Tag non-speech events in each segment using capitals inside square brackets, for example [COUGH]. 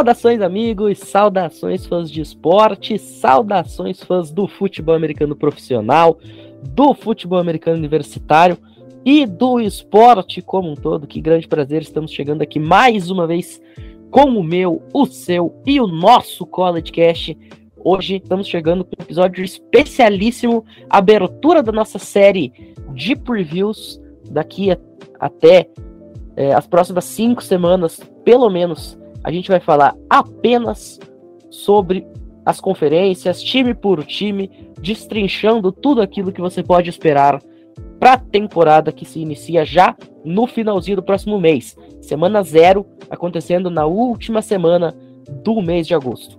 Saudações, amigos, saudações, fãs de esporte, saudações, fãs do futebol americano profissional, do futebol americano universitário e do esporte como um todo. Que grande prazer, estamos chegando aqui mais uma vez com o meu, o seu e o nosso College Cast. Hoje estamos chegando com um episódio especialíssimo, abertura da nossa série de previews daqui até é, as próximas cinco semanas, pelo menos a gente vai falar apenas sobre as conferências, time por time, destrinchando tudo aquilo que você pode esperar para a temporada que se inicia já no finalzinho do próximo mês. Semana zero, acontecendo na última semana do mês de agosto.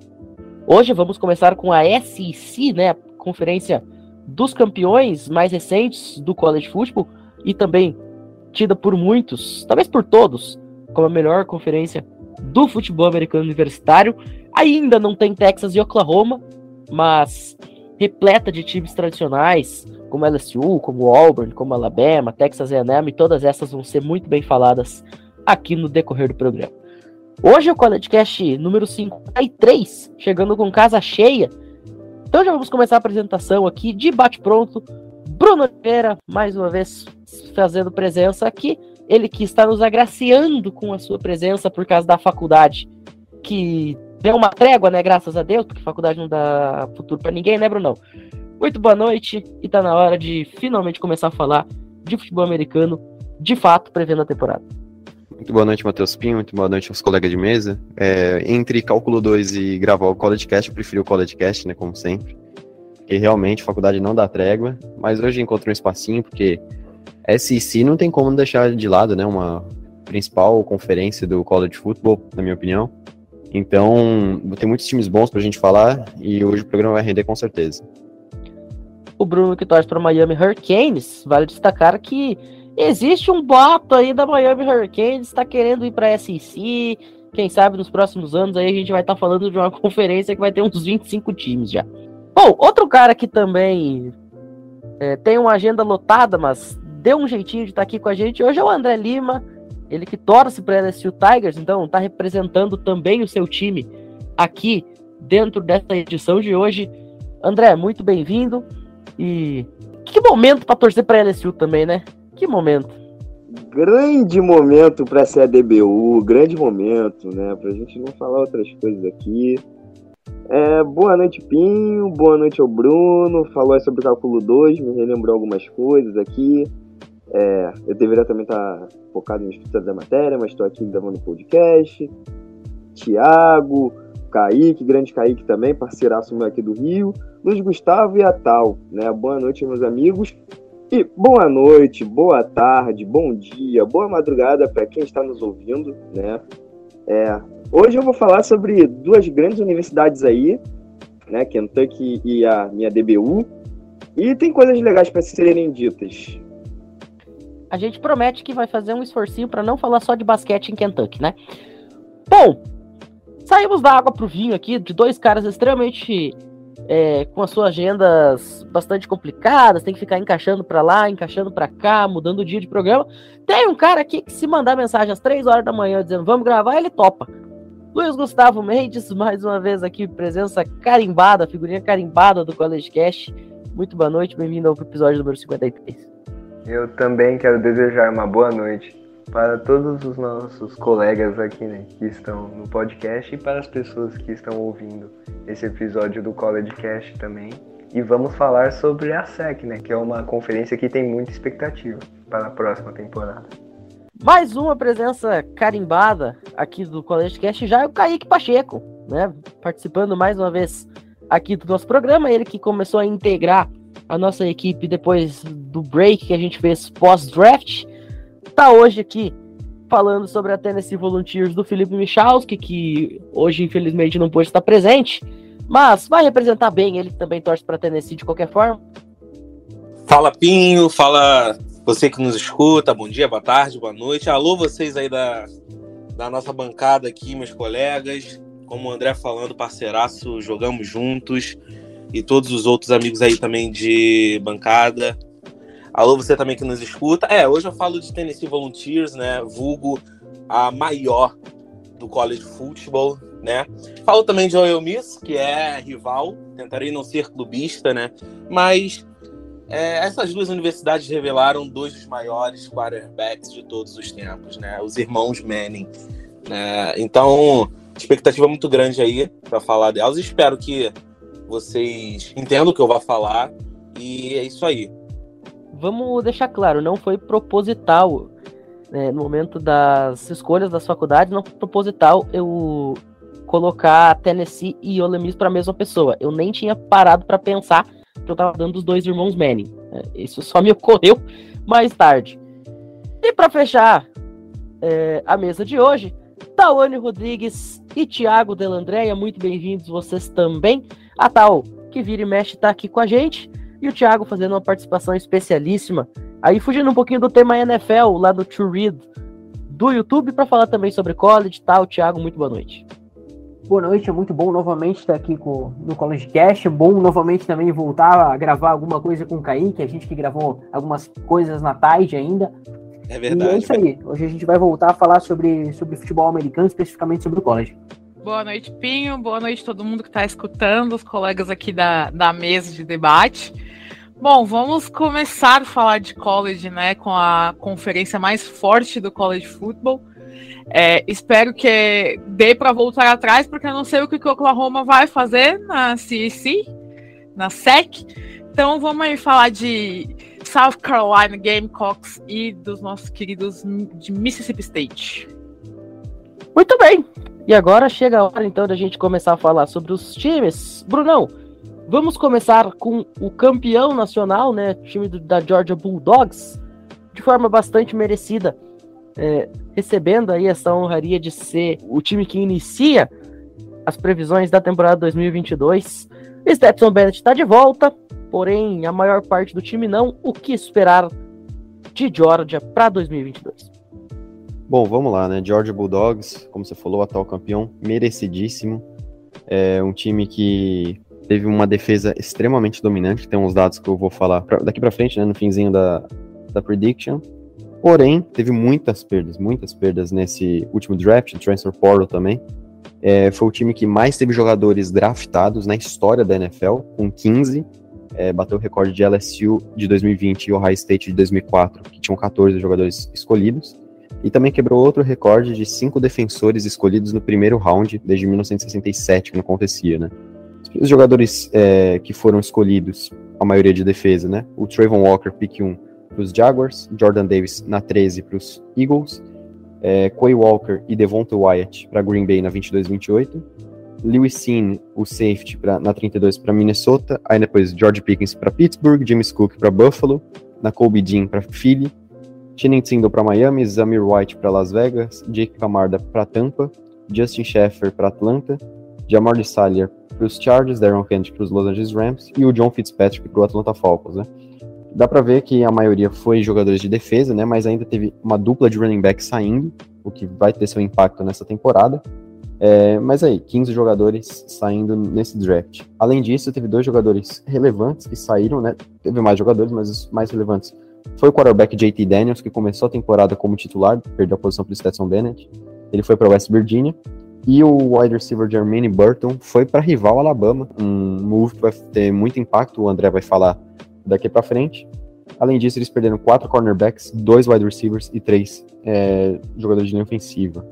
Hoje vamos começar com a SEC, né, a conferência dos campeões mais recentes do college football e também tida por muitos, talvez por todos, como a melhor conferência do futebol americano universitário. Ainda não tem Texas e Oklahoma, mas repleta de times tradicionais, como LSU, como Auburn, como Alabama, Texas A&M, e todas essas vão ser muito bem faladas aqui no decorrer do programa. Hoje é o College Cast número 53, chegando com casa cheia. Então já vamos começar a apresentação aqui de bate-pronto. Bruno Oliveira, mais uma vez fazendo presença aqui ele que está nos agraciando com a sua presença por causa da faculdade, que deu uma trégua, né? Graças a Deus, porque faculdade não dá futuro para ninguém, né, Brunão? Muito boa noite e tá na hora de finalmente começar a falar de futebol americano, de fato, prevendo a temporada. Muito boa noite, Matheus Pinho. Muito boa noite aos colegas de mesa. É, entre Cálculo 2 e gravar o College Cast, eu preferi o College Cast, né, como sempre. Porque realmente faculdade não dá trégua. Mas hoje encontrei um espacinho, porque SEC não tem como deixar de lado, né? Uma principal conferência do college football, na minha opinião. Então, tem muitos times bons pra gente falar e hoje o programa vai render com certeza. O Bruno que torce para Miami Hurricanes, vale destacar que existe um boato aí da Miami Hurricanes, está querendo ir para SEC. Quem sabe nos próximos anos aí a gente vai estar tá falando de uma [LAUGHS] conferência que vai ter uns 25 times já. Bom, outro cara que também é, tem uma agenda lotada, mas deu um jeitinho de estar tá aqui com a gente. Hoje é o André Lima, ele que torce para LSU Tigers, então está representando também o seu time aqui dentro dessa edição de hoje. André, muito bem-vindo. E que momento para torcer para LSU também, né? Que momento. Grande momento para ser a DBU, grande momento, né? Para a gente não falar outras coisas aqui. É, boa noite, Pinho. Boa noite ao Bruno. Falou sobre o cálculo 2, me relembrou algumas coisas aqui. É, eu deveria também estar focado no estudo da matéria, mas estou aqui gravando podcast. Tiago, Kaique, grande Kaique também, parceiraço meu aqui do Rio. Luiz Gustavo e a Tal, né? Boa noite, meus amigos. E boa noite, boa tarde, bom dia, boa madrugada para quem está nos ouvindo, né? É, hoje eu vou falar sobre duas grandes universidades aí, né? Kentucky e a minha DBU. E tem coisas legais para serem ditas a gente promete que vai fazer um esforcinho para não falar só de basquete em Kentucky, né? Bom, saímos da água pro vinho aqui, de dois caras extremamente é, com as suas agendas bastante complicadas, tem que ficar encaixando para lá, encaixando para cá, mudando o dia de programa. Tem um cara aqui que se mandar mensagem às três horas da manhã dizendo vamos gravar, ele topa. Luiz Gustavo Mendes, mais uma vez aqui, presença carimbada, figurinha carimbada do College Cash. Muito boa noite, bem-vindo ao episódio número 53. Eu também quero desejar uma boa noite para todos os nossos colegas aqui, né, que estão no podcast e para as pessoas que estão ouvindo esse episódio do College Cast também. E vamos falar sobre a SEC, né, que é uma conferência que tem muita expectativa para a próxima temporada. Mais uma presença carimbada aqui do College Cast já é o Kaique Pacheco, né, participando mais uma vez aqui do nosso programa, ele que começou a integrar a nossa equipe depois do break que a gente fez pós-draft. Tá hoje aqui falando sobre a Tennessee Volunteers do Felipe Michalski, que hoje infelizmente não pôde estar presente, mas vai representar bem, ele também torce para Tennessee de qualquer forma. Fala Pinho, fala você que nos escuta, bom dia, boa tarde, boa noite. Alô vocês aí da, da nossa bancada aqui, meus colegas. Como o André falando, parceiraço, jogamos juntos e todos os outros amigos aí também de bancada. Alô, você também que nos escuta. É, hoje eu falo de Tennessee Volunteers, né? Vulgo a maior do college football. né? Falo também de Ole Miss, que é rival, tentarei não ser clubista, né? Mas é, essas duas universidades revelaram dois dos maiores quarterbacks de todos os tempos, né? Os irmãos Manning. Né? Então, expectativa muito grande aí para falar delas. Espero que vocês entendam o que eu vou falar e é isso aí. Vamos deixar claro, não foi proposital né, no momento das escolhas das faculdades, não foi proposital eu colocar Tennessee e Ole Miss para a mesma pessoa. Eu nem tinha parado para pensar que eu estava dando os dois irmãos Manning. Né? Isso só me ocorreu mais tarde. E para fechar é, a mesa de hoje, Tawane Rodrigues e Thiago Delandréia, muito bem-vindos vocês também. A Tal, que vira e mexe, está aqui com a gente. E o Thiago fazendo uma participação especialíssima. Aí fugindo um pouquinho do tema NFL, lá do To Read do YouTube, para falar também sobre college e tal. Thiago, muito boa noite. Boa noite, é muito bom novamente estar aqui com, no College Cast. É bom novamente também voltar a gravar alguma coisa com o Kaique, a gente que gravou algumas coisas na tarde ainda. É verdade. E é isso aí. Hoje a gente vai voltar a falar sobre, sobre futebol americano, especificamente sobre o college. Boa noite, Pinho. Boa noite todo mundo que está escutando, os colegas aqui da, da mesa de debate. Bom, vamos começar a falar de college, né, com a conferência mais forte do college football. É, espero que dê para voltar atrás, porque eu não sei o que o Oklahoma vai fazer na CEC, na SEC. Então vamos aí falar de South Carolina Gamecocks e dos nossos queridos de Mississippi State. Muito bem. E agora chega a hora então da gente começar a falar sobre os times. Brunão, vamos começar com o campeão nacional, né? Time do, da Georgia Bulldogs, de forma bastante merecida, é, recebendo aí essa honraria de ser o time que inicia as previsões da temporada 2022. Stetson Bennett está de volta, porém a maior parte do time não. O que esperar de Georgia para 2022? Bom, vamos lá, né? Georgia Bulldogs, como você falou, atual campeão, merecidíssimo. É um time que teve uma defesa extremamente dominante, tem uns dados que eu vou falar pra, daqui para frente, né, no finzinho da, da prediction. Porém, teve muitas perdas, muitas perdas nesse último draft, transfer portal também. É, foi o time que mais teve jogadores draftados na história da NFL, com 15. É, bateu o recorde de LSU de 2020 e Ohio State de 2004, que tinham 14 jogadores escolhidos. E também quebrou outro recorde de cinco defensores escolhidos no primeiro round desde 1967, que não acontecia, né? Os jogadores é, que foram escolhidos, a maioria de defesa, né? O Trayvon Walker, pick 1 para os Jaguars, Jordan Davis na 13 para os Eagles, é, Quay Walker e Devonta Wyatt para Green Bay na 22-28, Lewis Sin, o safety, pra, na 32 para Minnesota, aí depois George Pickens para Pittsburgh, James Cook para Buffalo, na Colby Dean para Philly, Channing Tindall para Miami, Zamir White para Las Vegas, Jake Camarda para Tampa, Justin Sheffer para Atlanta, Jamar Salyer para os Chargers, Darren Kennedy para os Los Angeles Rams e o John Fitzpatrick para o Atlanta Falcons, né? Dá para ver que a maioria foi jogadores de defesa, né? Mas ainda teve uma dupla de running back saindo, o que vai ter seu impacto nessa temporada. É, mas aí, 15 jogadores saindo nesse draft. Além disso, teve dois jogadores relevantes que saíram, né? Teve mais jogadores, mas os mais relevantes foi o quarterback JT Daniels, que começou a temporada como titular, perdeu a posição para o Stetson Bennett. Ele foi para West Virginia. E o wide receiver Jermaine Burton foi para rival Alabama, um move que vai ter muito impacto, o André vai falar daqui para frente. Além disso, eles perderam quatro cornerbacks, dois wide receivers e três é, jogadores de linha ofensiva.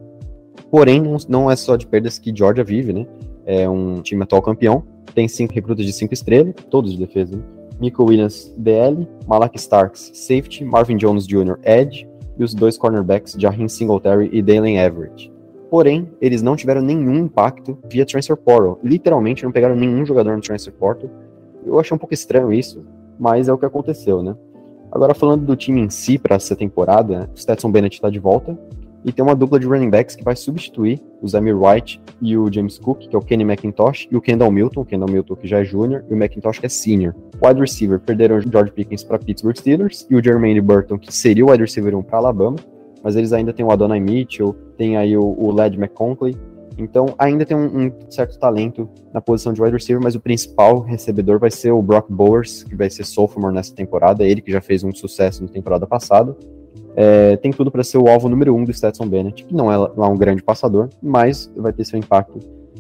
Porém, não, não, é só de perdas que Georgia vive, né? É um time atual campeão, tem cinco recrutas de cinco estrelas, todos de defesa, né? Nico Williams, DL, Malak Starks, safety, Marvin Jones Jr., edge, e os dois cornerbacks, Jahin Singletary e Dalen Everett. Porém, eles não tiveram nenhum impacto via transfer portal. Literalmente, não pegaram nenhum jogador no transfer portal. Eu achei um pouco estranho isso, mas é o que aconteceu, né? Agora, falando do time em si para essa temporada, o Stetson Bennett está de volta, e tem uma dupla de running backs que vai substituir o Zamir White e o James Cook, que é o Kenny McIntosh, e o Kendall Milton, o Kendall Milton que já é júnior, e o McIntosh que é senior. Wide receiver perderam o George Pickens para Pittsburgh Steelers e o Jermaine Burton, que seria o wide receiver 1 para Alabama, mas eles ainda têm o Adonai Mitchell, tem aí o, o Led McConkley, então ainda tem um, um, certo talento na posição de wide receiver, mas o principal recebedor vai ser o Brock Bowers, que vai ser sophomore nessa temporada, ele que já fez um sucesso na temporada passada, é, tem tudo para ser o alvo número um do Stetson Bennett, que não é lá um grande passador, mas vai ter seu impacto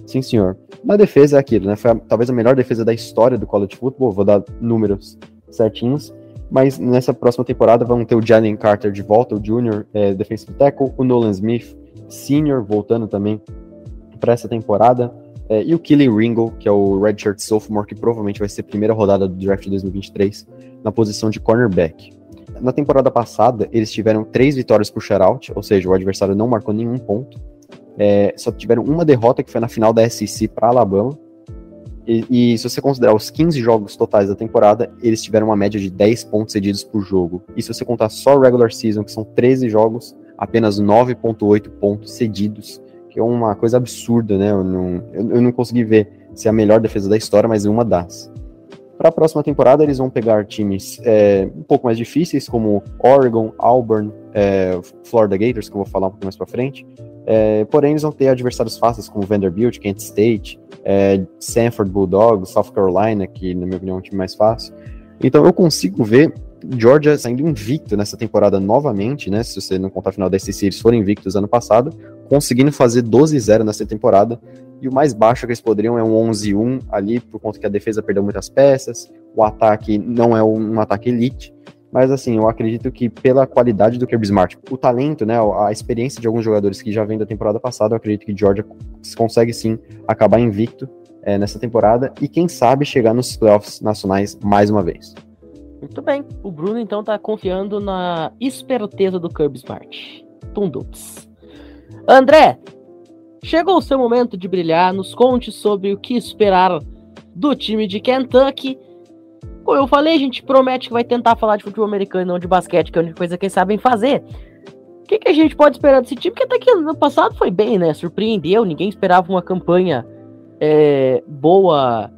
Sim, senhor. Na defesa é aquilo, né? Foi a, talvez a melhor defesa da história do college football. Vou dar números certinhos. Mas nessa próxima temporada vamos ter o Jalen Carter de volta, o Junior é, defensive tackle, o Nolan Smith Senior voltando também para essa temporada. É, e o Killy Ringo, que é o redshirt sophomore, que provavelmente vai ser a primeira rodada do draft de 2023, na posição de cornerback. Na temporada passada, eles tiveram três vitórias por shutout, ou seja, o adversário não marcou nenhum ponto. É, só tiveram uma derrota que foi na final da SEC para Alabama. E, e, se você considerar os 15 jogos totais da temporada, eles tiveram uma média de 10 pontos cedidos por jogo. E se você contar só regular season, que são 13 jogos, apenas 9,8 pontos cedidos, que é uma coisa absurda, né? Eu não, eu não consegui ver se é a melhor defesa da história, mas uma das. Para a próxima temporada, eles vão pegar times é, um pouco mais difíceis, como Oregon, Auburn, é, Florida Gators, que eu vou falar um pouco mais para frente. É, porém, eles vão ter adversários fáceis, como Vanderbilt, Kent State, é, Sanford Bulldogs, South Carolina, que, na minha opinião, é um time mais fácil. Então, eu consigo ver Georgia saindo invicto nessa temporada novamente, né? Se você não contar a final da SEC, eles foram invictos ano passado, conseguindo fazer 12-0 nessa temporada e o mais baixo que eles poderiam é um 11-1 ali, por conta que a defesa perdeu muitas peças, o ataque não é um ataque elite, mas assim, eu acredito que pela qualidade do Kirby Smart, o talento, né, a experiência de alguns jogadores que já vem da temporada passada, eu acredito que Georgia consegue sim acabar invicto é, nessa temporada e quem sabe chegar nos playoffs nacionais mais uma vez. Muito bem, o Bruno então tá confiando na esperteza do Kirby Smart. Tundups. André, Chegou o seu momento de brilhar, nos conte sobre o que esperar do time de Kentucky. Como eu falei, a gente promete que vai tentar falar de futebol americano e não de basquete, que é a única coisa que eles sabem fazer. O que, que a gente pode esperar desse time? Que até que ano passado foi bem, né? Surpreendeu, ninguém esperava uma campanha é, boa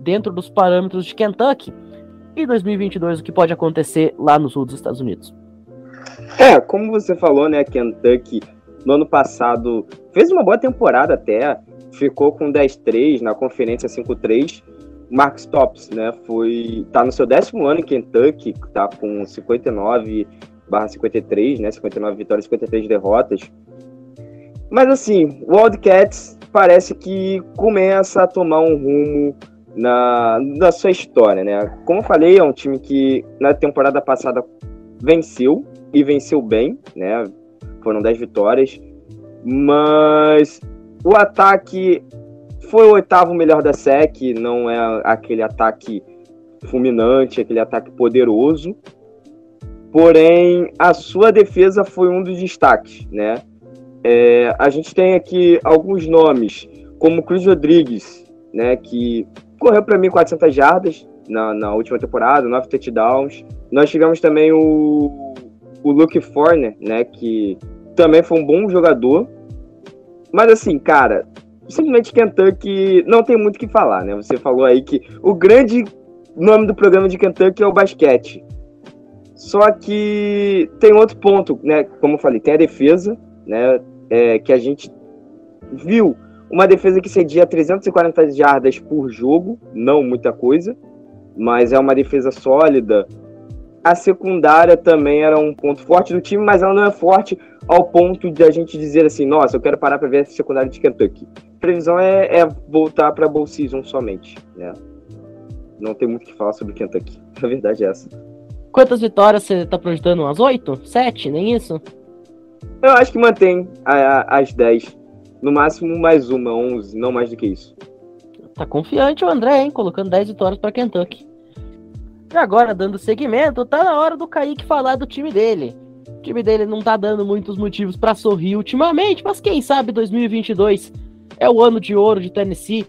dentro dos parâmetros de Kentucky. E 2022, o que pode acontecer lá no sul dos Estados Unidos? É, como você falou, né, Kentucky no ano passado fez uma boa temporada até, ficou com 10-3 na conferência 5-3. Mark Stopps, né, foi tá no seu décimo ano em Kentucky, tá com 59 barra 53, né, 59 vitórias, 53 derrotas. Mas assim, o Wildcats parece que começa a tomar um rumo na, na sua história, né? Como eu falei, é um time que na temporada passada venceu e venceu bem, né? foram 10 vitórias. Mas o ataque foi o oitavo melhor da SEC, não é aquele ataque fulminante, aquele ataque poderoso. Porém, a sua defesa foi um dos destaques, né? É, a gente tem aqui alguns nomes, como Cruz Rodrigues, né, que correu para mim 400 jardas na, na última temporada, 9 touchdowns. Nós tivemos também o, o Luke Forner, né, que também foi um bom jogador. Mas assim, cara, simplesmente Kentucky não tem muito o que falar, né? Você falou aí que o grande nome do programa de Kentucky é o basquete. Só que tem outro ponto, né? Como eu falei, tem a defesa, né? É, que a gente viu uma defesa que cedia 340 jardas por jogo, não muita coisa, mas é uma defesa sólida. A secundária também era um ponto forte do time, mas ela não é forte ao ponto de a gente dizer assim, nossa, eu quero parar para ver a secundária de Kentucky. A previsão é, é voltar para Bowl Season somente, né? Não tem muito o que falar sobre Kentucky. [LAUGHS] A verdade é essa. Quantas vitórias você tá projetando? Umas oito? Sete? Nem isso? Eu acho que mantém a, a, as dez. No máximo mais uma, onze, não mais do que isso. Tá confiante o André, hein? Colocando 10 vitórias para Kentucky. E agora, dando seguimento, tá na hora do Kaique falar do time dele. O time dele não tá dando muitos motivos para sorrir ultimamente, mas quem sabe 2022 é o ano de ouro de Tennessee.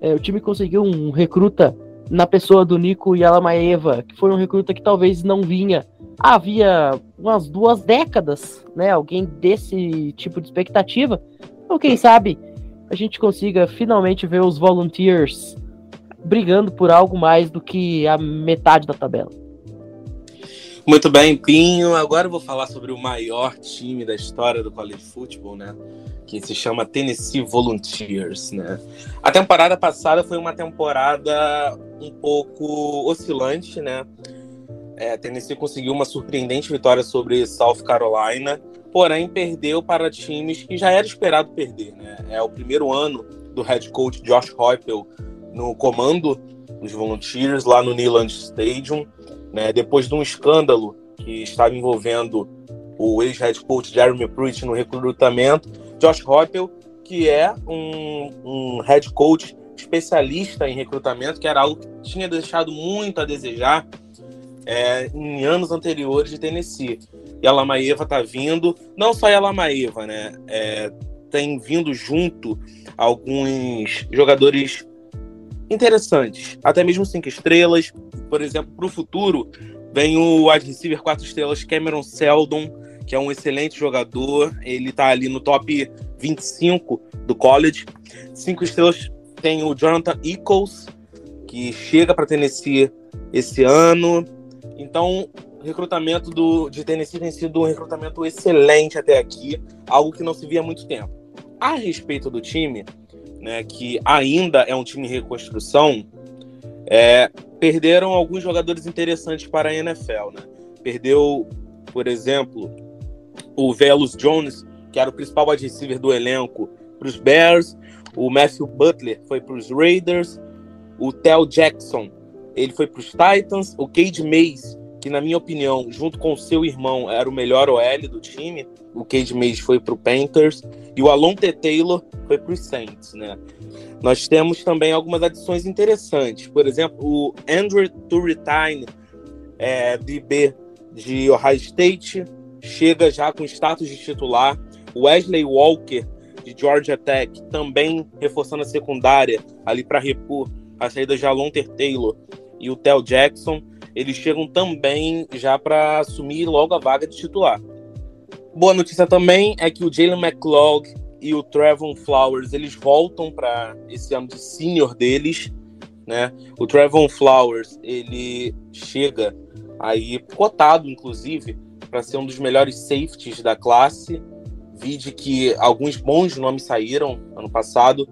É, o time conseguiu um recruta na pessoa do Nico Yalamaeva, que foi um recruta que talvez não vinha havia umas duas décadas, né? Alguém desse tipo de expectativa. Ou quem sabe a gente consiga finalmente ver os Volunteers brigando por algo mais do que a metade da tabela. Muito bem, Pinho. Agora eu vou falar sobre o maior time da história do college football, né? Que se chama Tennessee Volunteers, né? A temporada passada foi uma temporada um pouco oscilante, né? É, Tennessee conseguiu uma surpreendente vitória sobre South Carolina, porém perdeu para times que já era esperado perder, né? É o primeiro ano do head coach Josh Heupel no comando dos Volunteers lá no Neyland Stadium, né? Depois de um escândalo que estava envolvendo o ex-head coach Jeremy Pruitt no recrutamento, Josh Heupel, que é um, um head coach especialista em recrutamento, que era algo que tinha deixado muito a desejar é, em anos anteriores de Tennessee. E a Lamaeva está vindo, não só a Lamaeva, né? É, tem vindo junto alguns jogadores interessantes, até mesmo cinco estrelas. Por exemplo, para o futuro, vem o wide receiver quatro estrelas Cameron Seldon, que é um excelente jogador. Ele está ali no top 25 do college. Cinco estrelas tem o Jonathan Eccles, que chega para Tennessee esse ano. Então, recrutamento do, de Tennessee tem sido um recrutamento excelente até aqui, algo que não se via há muito tempo. A respeito do time, né, que ainda é um time em reconstrução, é, perderam alguns jogadores interessantes para a NFL. Né? Perdeu, por exemplo, o Velus Jones, que era o principal wide receiver do elenco para os Bears. O Matthew Butler foi para os Raiders. O Tel Jackson, ele foi para os Titans. O Cade Mays, que na minha opinião, junto com seu irmão, era o melhor OL do time. O Cade Mays foi para o Panthers. E o Alonte Taylor foi para os Saints, né? Nós temos também algumas adições interessantes. Por exemplo, o Andrew Turrentine, é, DB de Ohio State, chega já com status de titular. Wesley Walker, de Georgia Tech, também reforçando a secundária ali para repor a saída de Alonter Taylor e o Tel Jackson. Eles chegam também já para assumir logo a vaga de titular. Boa notícia também é que o Jalen McLeod e o Trevon Flowers eles voltam para esse ano de senior deles, né? O Trevon Flowers ele chega aí cotado, inclusive, para ser um dos melhores safeties da classe. Vide que alguns bons nomes saíram ano passado.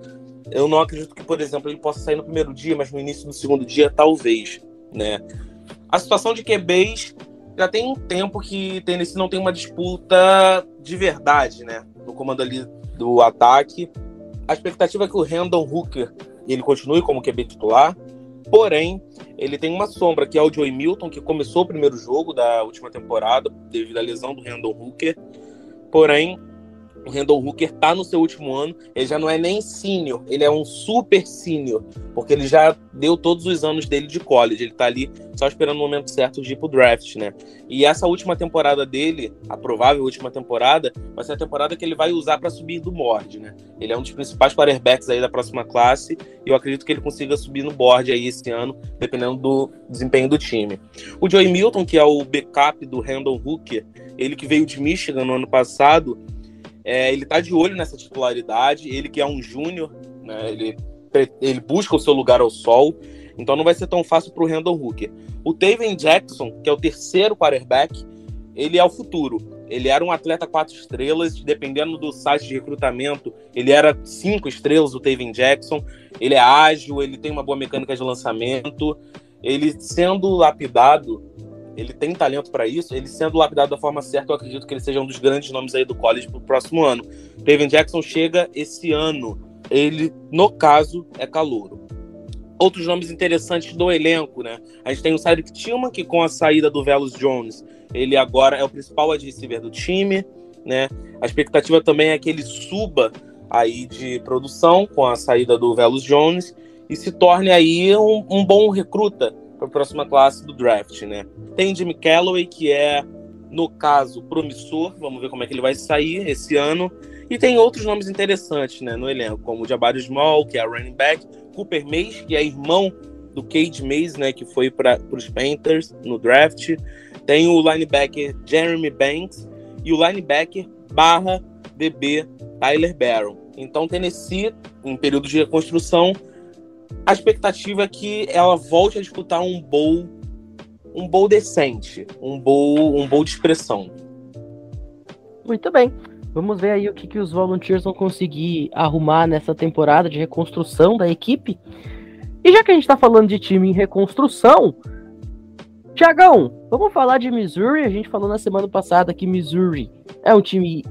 Eu não acredito que, por exemplo, ele possa sair no primeiro dia, mas no início do segundo dia, talvez, né? A situação de QBs já tem um tempo que Tennessee não tem uma disputa de verdade, né? No comando ali do ataque. A expectativa é que o Randall Hooker ele continue como QB titular. Porém, ele tem uma sombra, que é o Joey Milton, que começou o primeiro jogo da última temporada devido à lesão do Randall Hooker. Porém, o Randall Hooker tá no seu último ano, ele já não é nem sênior, ele é um super sênior, porque ele já deu todos os anos dele de college, ele tá ali só esperando o momento certo de ir pro draft, né? E essa última temporada dele, a provável última temporada, vai ser a temporada que ele vai usar para subir do board, né? Ele é um dos principais quarterbacks aí da próxima classe, e eu acredito que ele consiga subir no board aí esse ano, dependendo do desempenho do time. O Joey Milton, que é o backup do Randall Hooker, ele que veio de Michigan no ano passado, é, ele tá de olho nessa titularidade, ele que é um júnior, né, ele, ele busca o seu lugar ao sol, então não vai ser tão fácil para o Randall Hooker. O Taven Jackson, que é o terceiro quarterback, ele é o futuro. Ele era um atleta quatro estrelas, dependendo do site de recrutamento, ele era cinco estrelas, o Taven Jackson. Ele é ágil, ele tem uma boa mecânica de lançamento. Ele sendo lapidado ele tem talento para isso, ele sendo lapidado da forma certa, eu acredito que ele seja um dos grandes nomes aí do college pro próximo ano. David Jackson chega esse ano, ele, no caso, é calouro. Outros nomes interessantes do elenco, né? A gente tem o Cedric Tillman, que com a saída do Velos Jones, ele agora é o principal receiver do time, né? A expectativa também é que ele suba aí de produção com a saída do Velos Jones e se torne aí um, um bom recruta para a próxima classe do draft, né? Tem Jimmy Calloway, que é, no caso, promissor. Vamos ver como é que ele vai sair esse ano. E tem outros nomes interessantes né, no elenco, como o Jabari Small, que é running back, Cooper Mays, que é irmão do Cade Mays, né, que foi para os Panthers no draft. Tem o linebacker Jeremy Banks e o linebacker barra DB Tyler Barron. Então, Tennessee, em período de reconstrução, a expectativa é que ela volte a disputar um bowl, um bowl decente, um bowl, um bowl de expressão. Muito bem. Vamos ver aí o que, que os Volunteers vão conseguir arrumar nessa temporada de reconstrução da equipe. E já que a gente está falando de time em reconstrução, Tiagão, vamos falar de Missouri. A gente falou na semana passada que Missouri é um time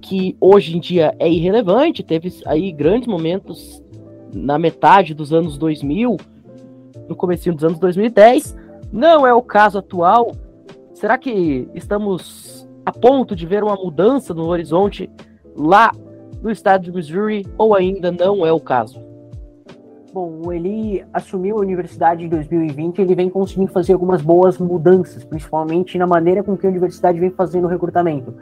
que hoje em dia é irrelevante, teve aí grandes momentos na metade dos anos 2000, no começo dos anos 2010. Não é o caso atual. Será que estamos a ponto de ver uma mudança no horizonte lá no estado de Missouri ou ainda não é o caso? Bom, ele assumiu a universidade em 2020 ele vem conseguindo fazer algumas boas mudanças, principalmente na maneira com que a universidade vem fazendo o recrutamento.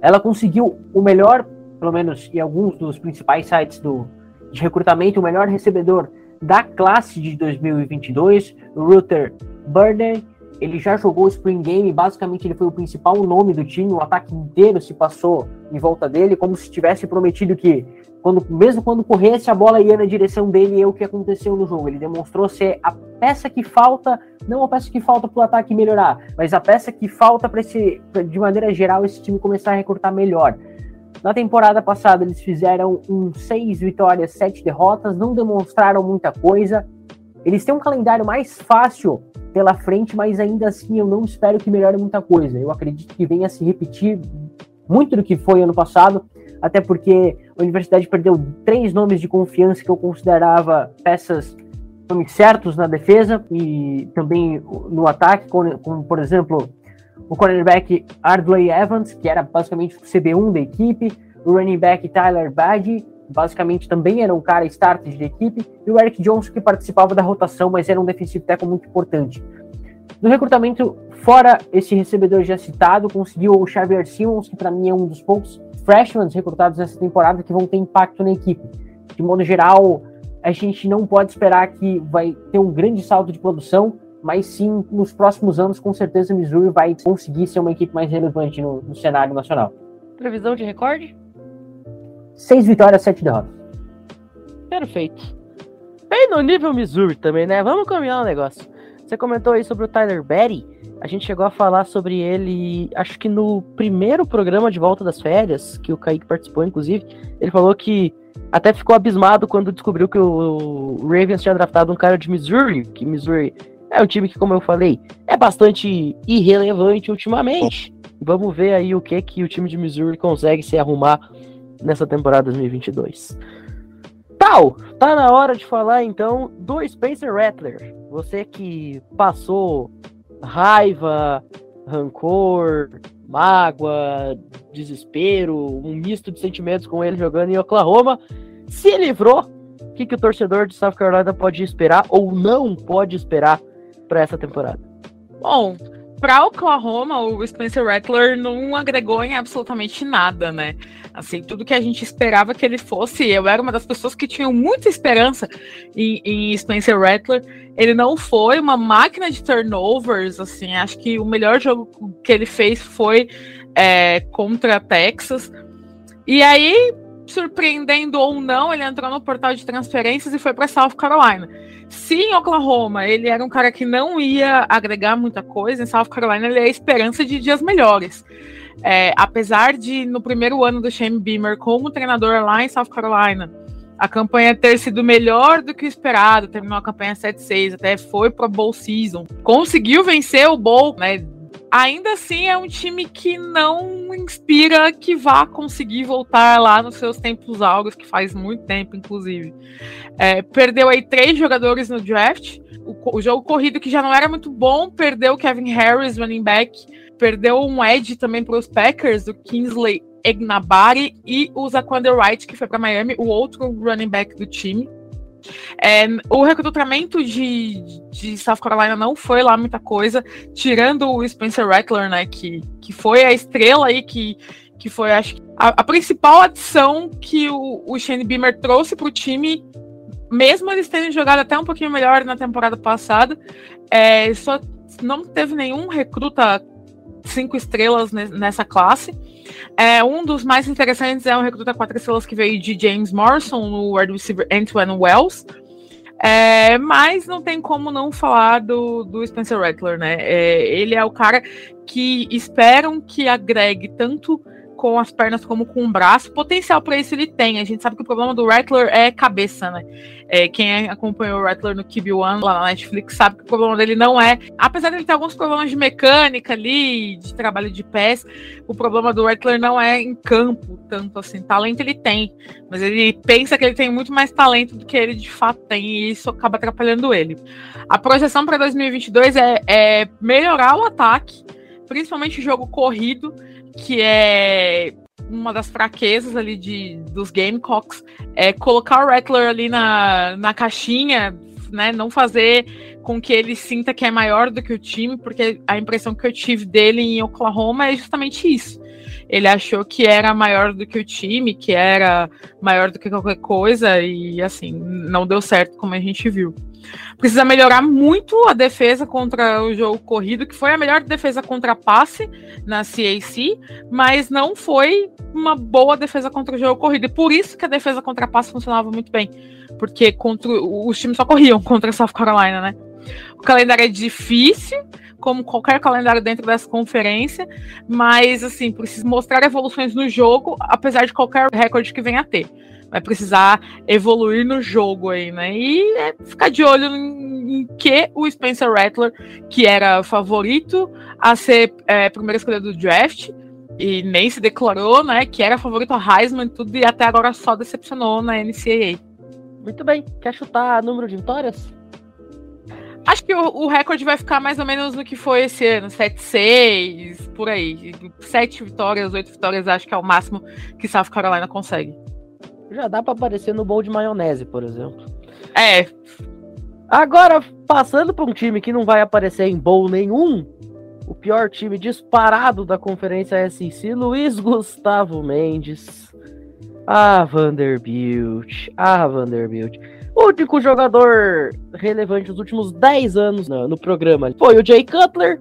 Ela conseguiu o melhor, pelo menos em alguns dos principais sites do, de recrutamento, o melhor recebedor da classe de 2022, Ruther Burden. Ele já jogou o Spring Game, basicamente ele foi o principal nome do time, o ataque inteiro se passou em volta dele, como se tivesse prometido que quando, mesmo quando corresse, a bola ia na direção dele e é o que aconteceu no jogo. Ele demonstrou ser a peça que falta, não a peça que falta para o ataque melhorar, mas a peça que falta para de maneira geral, esse time começar a recrutar melhor. Na temporada passada, eles fizeram um seis vitórias, sete derrotas, não demonstraram muita coisa. Eles têm um calendário mais fácil pela frente, mas ainda assim eu não espero que melhore muita coisa. Eu acredito que venha a se repetir muito do que foi ano passado até porque a universidade perdeu três nomes de confiança que eu considerava peças certos na defesa e também no ataque, como, como por exemplo o cornerback Ardley Evans, que era basicamente o CB1 da equipe, o running back Tyler Badge, basicamente também era um cara starter da equipe, e o Eric Johnson, que participava da rotação, mas era um defensive tackle muito importante. No recrutamento, fora esse recebedor já citado, conseguiu o Xavier Simmons, que para mim é um dos poucos freshmen recrutados nessa temporada que vão ter impacto na equipe. De modo geral, a gente não pode esperar que vai ter um grande salto de produção, mas sim, nos próximos anos, com certeza, Missouri vai conseguir ser uma equipe mais relevante no, no cenário nacional. Previsão de recorde? Seis vitórias, sete derrotas. Perfeito. Bem no nível Missouri também, né? Vamos caminhar o negócio. Você comentou aí sobre o Tyler Berry. A gente chegou a falar sobre ele, acho que no primeiro programa de volta das férias, que o Kaique participou, inclusive. Ele falou que até ficou abismado quando descobriu que o Ravens tinha draftado um cara de Missouri, que Missouri é um time que, como eu falei, é bastante irrelevante ultimamente. Vamos ver aí o que que o time de Missouri consegue se arrumar nessa temporada 2022. Tal, tá na hora de falar então do Spencer Rattler. Você que passou raiva, rancor, mágoa, desespero, um misto de sentimentos com ele jogando em Oklahoma, se livrou. O que, que o torcedor de South Carolina pode esperar ou não pode esperar para essa temporada? Bom, para Oklahoma, o Spencer Rattler não agregou em absolutamente nada, né? Assim, tudo que a gente esperava que ele fosse, eu era uma das pessoas que tinham muita esperança em, em Spencer Rattler. Ele não foi uma máquina de turnovers, assim, acho que o melhor jogo que ele fez foi é, contra Texas. E aí, surpreendendo ou não, ele entrou no portal de transferências e foi para South Carolina. Se em Oklahoma ele era um cara que não ia agregar muita coisa, em South Carolina ele é a esperança de dias melhores. É, apesar de, no primeiro ano do Shane Beamer como treinador lá em South Carolina, a campanha ter sido melhor do que o esperado, terminou a campanha 7-6, até foi para Bowl Season, conseguiu vencer o Bowl, né? Ainda assim é um time que não inspira que vá conseguir voltar lá nos seus tempos áureos, que faz muito tempo, inclusive. É, perdeu aí três jogadores no draft. O, o jogo corrido, que já não era muito bom, perdeu Kevin Harris, running back, perdeu um edge também para os Packers, o Kingsley Egnabari e o Zaquander Wright, que foi para Miami, o outro running back do time. É, o recrutamento de, de South Carolina não foi lá muita coisa, tirando o Spencer Rattler, né, que, que foi a estrela aí, que, que foi, acho a, a principal adição que o, o Shane Beamer trouxe para o time, mesmo eles terem jogado até um pouquinho melhor na temporada passada, é, só não teve nenhum recruta cinco estrelas nessa classe. É, um dos mais interessantes é um recruta quatro estrelas que veio de James Morrison, no wide receiver Antoine Wells. É, mas não tem como não falar do, do Spencer Rattler, né? É, ele é o cara que esperam que agregue tanto com as pernas como com o braço. Potencial para isso ele tem. A gente sabe que o problema do Rattler é cabeça, né? É, quem acompanhou o Rattler no Cube One lá na Netflix sabe que o problema dele não é. Apesar dele ter alguns problemas de mecânica ali, de trabalho de pés, o problema do Rattler não é em campo, tanto assim. Talento ele tem, mas ele pensa que ele tem muito mais talento do que ele de fato tem, e isso acaba atrapalhando ele. A projeção para 2022 é, é melhorar o ataque principalmente jogo corrido, que é uma das fraquezas ali de, dos Gamecocks, é colocar o Rattler ali na, na caixinha, né? Não fazer com que ele sinta que é maior do que o time, porque a impressão que eu tive dele em Oklahoma é justamente isso. Ele achou que era maior do que o time, que era maior do que qualquer coisa, e assim, não deu certo, como a gente viu. Precisa melhorar muito a defesa contra o jogo corrido, que foi a melhor defesa contra passe na CAC, mas não foi uma boa defesa contra o jogo corrido. E por isso que a defesa contra passe funcionava muito bem. Porque contra, os times só corriam [LAUGHS] contra a South Carolina, né? O calendário é difícil, como qualquer calendário dentro dessa conferência, mas assim, precisa mostrar evoluções no jogo, apesar de qualquer recorde que venha a ter vai precisar evoluir no jogo aí, né? E é ficar de olho em, em, que o Spencer Rattler, que era favorito a ser é, primeira escolha do draft, e nem se declarou, né? Que era favorito a Heisman e tudo, e até agora só decepcionou na NCAA. Muito bem. Quer chutar número de vitórias? Acho que o, o, recorde vai ficar mais ou menos no que foi esse ano, 7-6, por aí. Sete vitórias, oito vitórias, acho que é o máximo que South Carolina consegue. Já dá para aparecer no bowl de maionese, por exemplo. É. Agora, passando para um time que não vai aparecer em bowl nenhum, o pior time disparado da conferência SEC, Luiz Gustavo Mendes. Ah, Vanderbilt. Ah, Vanderbilt. O único jogador relevante nos últimos 10 anos no, no programa foi o Jay Cutler.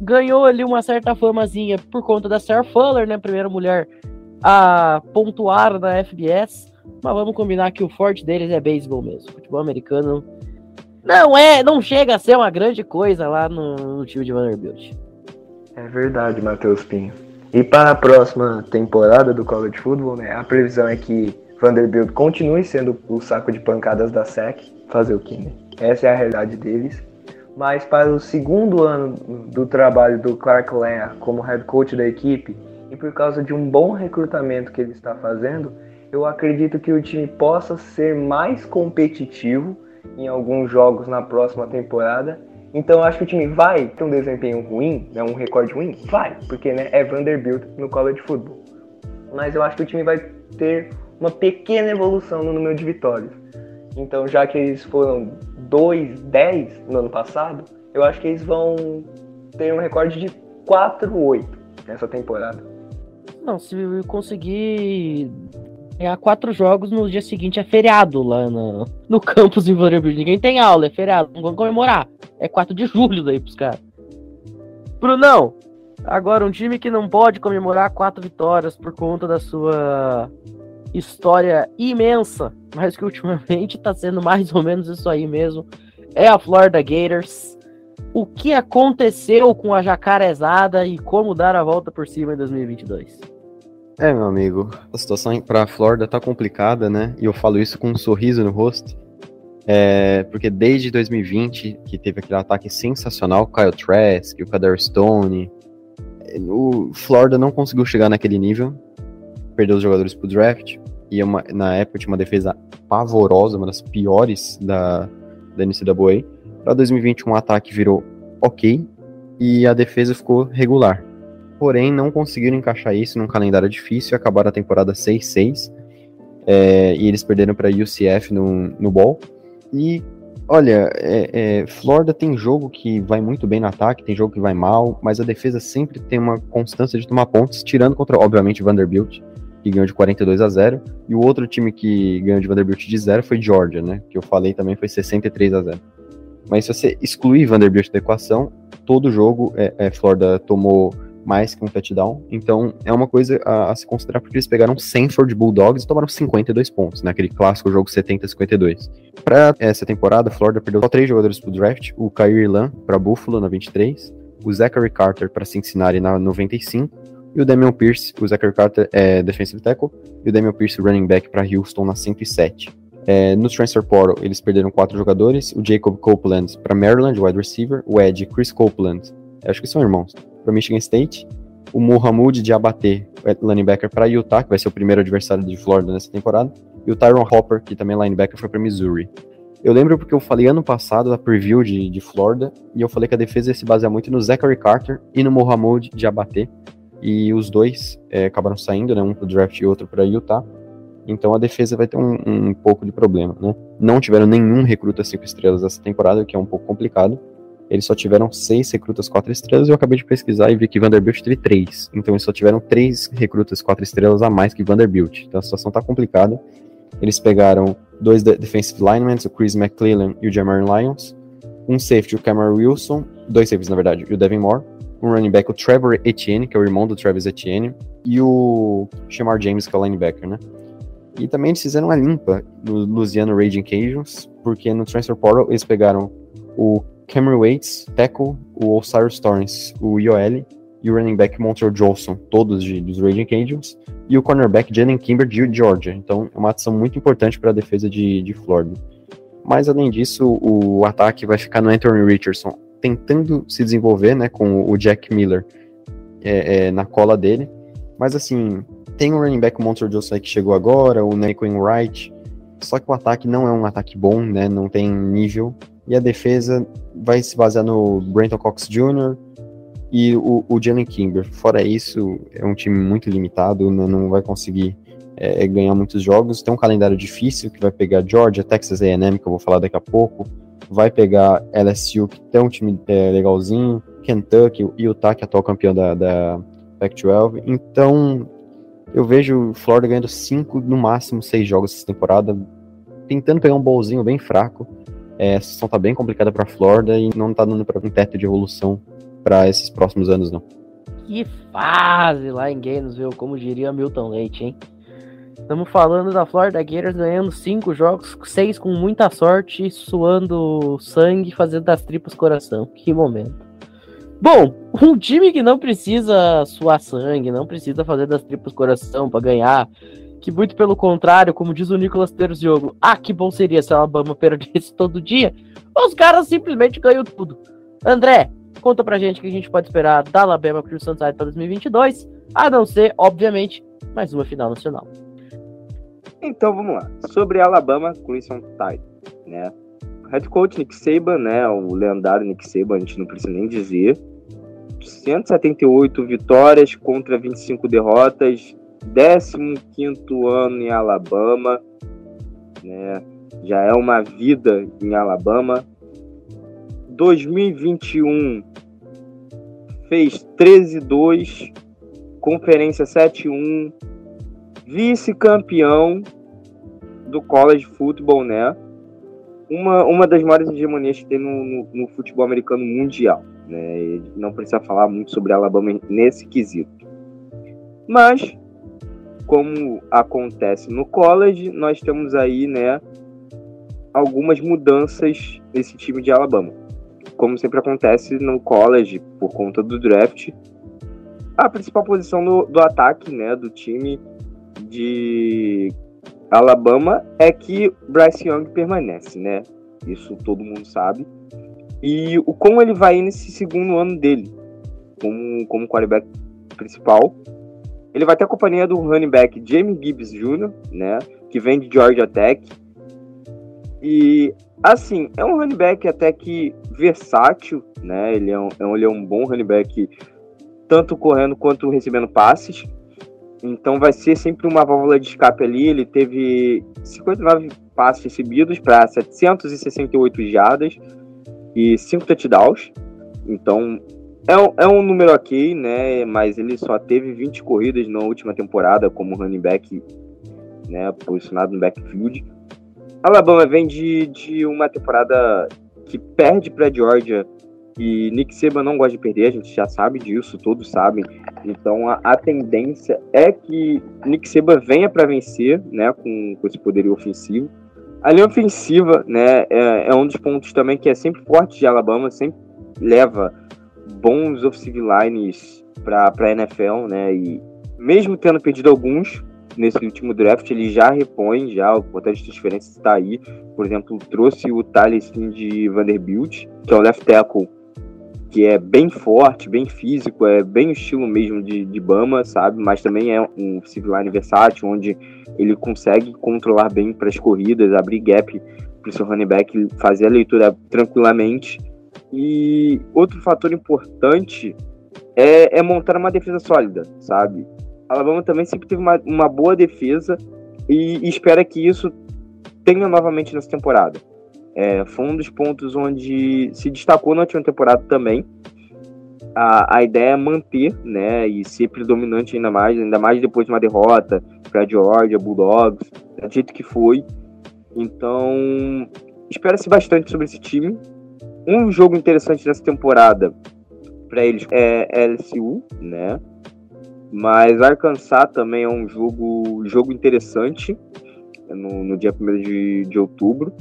Ganhou ali uma certa famazinha por conta da Sarah Fuller, né? Primeira mulher a pontuar na FBS, mas vamos combinar que o forte deles é beisebol mesmo. Futebol americano não é, não chega a ser uma grande coisa lá no, no time de Vanderbilt. É verdade, Matheus Pinho. E para a próxima temporada do College Football, né, a previsão é que Vanderbilt continue sendo o saco de pancadas da SEC. Fazer o quê, né? Essa é a realidade deles. Mas para o segundo ano do trabalho do Clark Lea como head coach da equipe, e por causa de um bom recrutamento que ele está fazendo, eu acredito que o time possa ser mais competitivo em alguns jogos na próxima temporada. Então acho que o time vai ter um desempenho ruim, né, um recorde ruim? Vai, porque né, é Vanderbilt no college football. Mas eu acho que o time vai ter uma pequena evolução no número de vitórias. Então, já que eles foram 2-10 no ano passado, eu acho que eles vão ter um recorde de 4-8 nessa temporada. Não, se conseguir ganhar quatro jogos no dia seguinte é feriado lá no, no campus em Vanderbilt. Ninguém tem aula, é feriado. Não vão comemorar. É 4 de julho daí pros caras. Brunão, agora um time que não pode comemorar quatro vitórias por conta da sua história imensa, mas que ultimamente tá sendo mais ou menos isso aí mesmo, é a Florida Gators o que aconteceu com a jacarezada e como dar a volta por cima em 2022. É, meu amigo, a situação para a Flórida tá complicada, né? E eu falo isso com um sorriso no rosto. É, porque desde 2020, que teve aquele ataque sensacional, Kyle Trask, o Kader Stone, o Florida não conseguiu chegar naquele nível, perdeu os jogadores pro draft, e é uma, na época tinha uma defesa pavorosa, uma das piores da, da NCAA. Para 2021, o ataque virou ok e a defesa ficou regular. Porém, não conseguiram encaixar isso num calendário difícil e acabaram a temporada 6-6. É, e eles perderam para UCF no, no Ball. E olha, é, é, Florida tem jogo que vai muito bem no ataque, tem jogo que vai mal, mas a defesa sempre tem uma constância de tomar pontos, tirando contra, obviamente, Vanderbilt, que ganhou de 42 a 0. E o outro time que ganhou de Vanderbilt de 0 foi Georgia, né? Que eu falei também foi 63 a 0. Mas se você excluir Vanderbilt da equação, todo jogo é, é, Florida tomou mais que um touchdown. Então é uma coisa a, a, se considerar porque eles pegaram Sanford Bulldogs e tomaram 52 pontos, naquele né, clássico jogo 70-52. Para essa temporada, Florida perdeu só três jogadores pro draft: o Kyrie Lan para Buffalo na 23, o Zachary Carter para Cincinnati na 95, E o Damian Pierce, o Zachary Carter é defensive tackle, e o Damian Pierce running back para Houston na 107. É, no transfer portal, eles perderam quatro jogadores, o Jacob Copeland para Maryland, wide receiver, o Ed Chris Copeland, acho que são irmãos, para Michigan State, o Mohamed Diabaté, linebacker para Utah, que vai ser o primeiro adversário de Florida nessa temporada, e o Tyron Hopper, que também é linebacker, foi para Missouri. Eu lembro porque eu falei ano passado da preview de, de Florida, e eu falei que a defesa se basear muito no Zachary Carter e no Mohamed Diabaté, e os dois é, acabaram saindo, né, um para o draft e outro para Utah. Então a defesa vai ter um, um, pouco de problema, né? Não tiveram nenhum recruta cinco estrelas essa temporada, o que é um pouco complicado. Eles só tiveram seis recrutas quatro estrelas eu acabei de pesquisar e vi que Vanderbilt teve três. Então eles só tiveram três recrutas quatro estrelas a mais que Vanderbilt. Então a situação tá complicada. Eles pegaram dois defensive linemen, o Chris McClellan e o Jamarin Lyons, um safety, o Cameron Wilson, dois safeties na verdade, e o Devin Moore, um running back, o Trevor Etienne, que é o irmão do Travis Etienne, e o Shamar James, que é o linebacker, né? E também eles fizeram uma limpa no Louisiana Raging Cajuns, porque no Transfer Portal eles pegaram o Cameron Waits, tackle, o Osiris Torrance, o IOL e o running back Montreal Johnson, todos de, dos Raging Cajuns, e o cornerback Jalen Kimber de Georgia. Então é uma adição muito importante para a defesa de, de Florida. Mas além disso, o ataque vai ficar no Anthony Richardson, tentando se desenvolver, né, com o Jack Miller é, é, na cola dele. Mas assim, tem o running back Monster Joseph que chegou agora, o Nico Wright. Só que o ataque não é um ataque bom, né? Não tem nível. E a defesa vai se basear no Brenton Cox Jr. e o, o Jalen Kimber. Fora isso, é um time muito limitado, né? não vai conseguir é, ganhar muitos jogos. Tem um calendário difícil que vai pegar Georgia, Texas A&M, que eu vou falar daqui a pouco. Vai pegar LSU, que tem um time é, legalzinho. Kentucky, Utah, que é atual campeão da, da Pac-12. Então, eu vejo o Florida ganhando 5, no máximo 6 jogos essa temporada, tentando pegar um bolzinho bem fraco. É, a situação tá bem complicada para Florida e não tá dando para um teto de evolução para esses próximos anos, não. Que fase lá em Gainesville, como diria Milton Leite, hein? Estamos falando da Florida Gators ganhando cinco jogos, seis com muita sorte, suando sangue, fazendo das tripas coração. Que momento. Bom, [LAUGHS] um time que não precisa suar sangue, não precisa fazer das tripas coração para ganhar, que muito pelo contrário, como diz o Nicolas Terziogo, ah, que bom seria se a Alabama [LAUGHS] perdesse todo dia, os caras simplesmente ganham tudo. André, conta pra gente o que a gente pode esperar da Alabama Crimson Tide para 2022, a não ser, obviamente, mais uma final nacional. Então vamos lá, sobre a Alabama Crimson Tide, né? Head coach Nick Saban, né, o lendário Nick Saban, a gente não precisa nem dizer, 178 vitórias contra 25 derrotas, 15 ano em Alabama, né? Já é uma vida em Alabama. 2021 fez 13-2, conferência 7-1, vice-campeão do college football, né? Uma, uma das maiores hegemonias que tem no, no, no futebol americano mundial. Né? Não precisa falar muito sobre Alabama nesse quesito. Mas, como acontece no college, nós temos aí né, algumas mudanças nesse time de Alabama. Como sempre acontece no college, por conta do draft, a principal posição do, do ataque né, do time de Alabama é que Bryce Young permanece, né? Isso todo mundo sabe. E o como ele vai nesse segundo ano dele, como, como quarterback principal. Ele vai ter a companhia do running back Jamie Gibbs Jr., né? Que vem de Georgia Tech. E, assim, é um running back até que versátil, né? Ele é um, é ele é um bom running back, tanto correndo quanto recebendo passes. Então vai ser sempre uma válvula de escape ali. Ele teve 59 passes recebidos para 768 jardas e cinco touchdowns. Então, é um, é um número ok, né? Mas ele só teve 20 corridas na última temporada como running back, né? Posicionado no backfield. Alabama vem de, de uma temporada que perde para Georgia e Nick Saban não gosta de perder, a gente já sabe disso, todos sabem. Então a, a tendência é que Nick Saban venha para vencer, né? Com, com esse poderio ofensivo. A linha ofensiva, né, é, é, um dos pontos também que é sempre forte de Alabama, sempre leva bons offensive lines para a NFL, né? E mesmo tendo perdido alguns nesse último draft, ele já repõe, já o importante de diferença está aí. Por exemplo, trouxe o Thales de Vanderbilt, que é o left tackle, que é bem forte, bem físico, é bem o estilo mesmo de, de Bama, sabe? Mas também é um civil line versátil, onde ele consegue controlar bem para as corridas, abrir gap para o seu running back, fazer a leitura tranquilamente. E outro fator importante é, é montar uma defesa sólida, sabe? Alabama também sempre teve uma, uma boa defesa e, e espera que isso tenha novamente nessa temporada. É, foi um dos pontos onde se destacou na última temporada também. A, a ideia é manter, né, e ser predominante ainda mais, ainda mais depois de uma derrota para Georgia, Bulldogs, do jeito que foi. Então, espera-se bastante sobre esse time. Um jogo interessante nessa temporada para eles é LSU, né? Mas Arkansas também é um jogo, jogo interessante no, no dia 1 de, de outubro.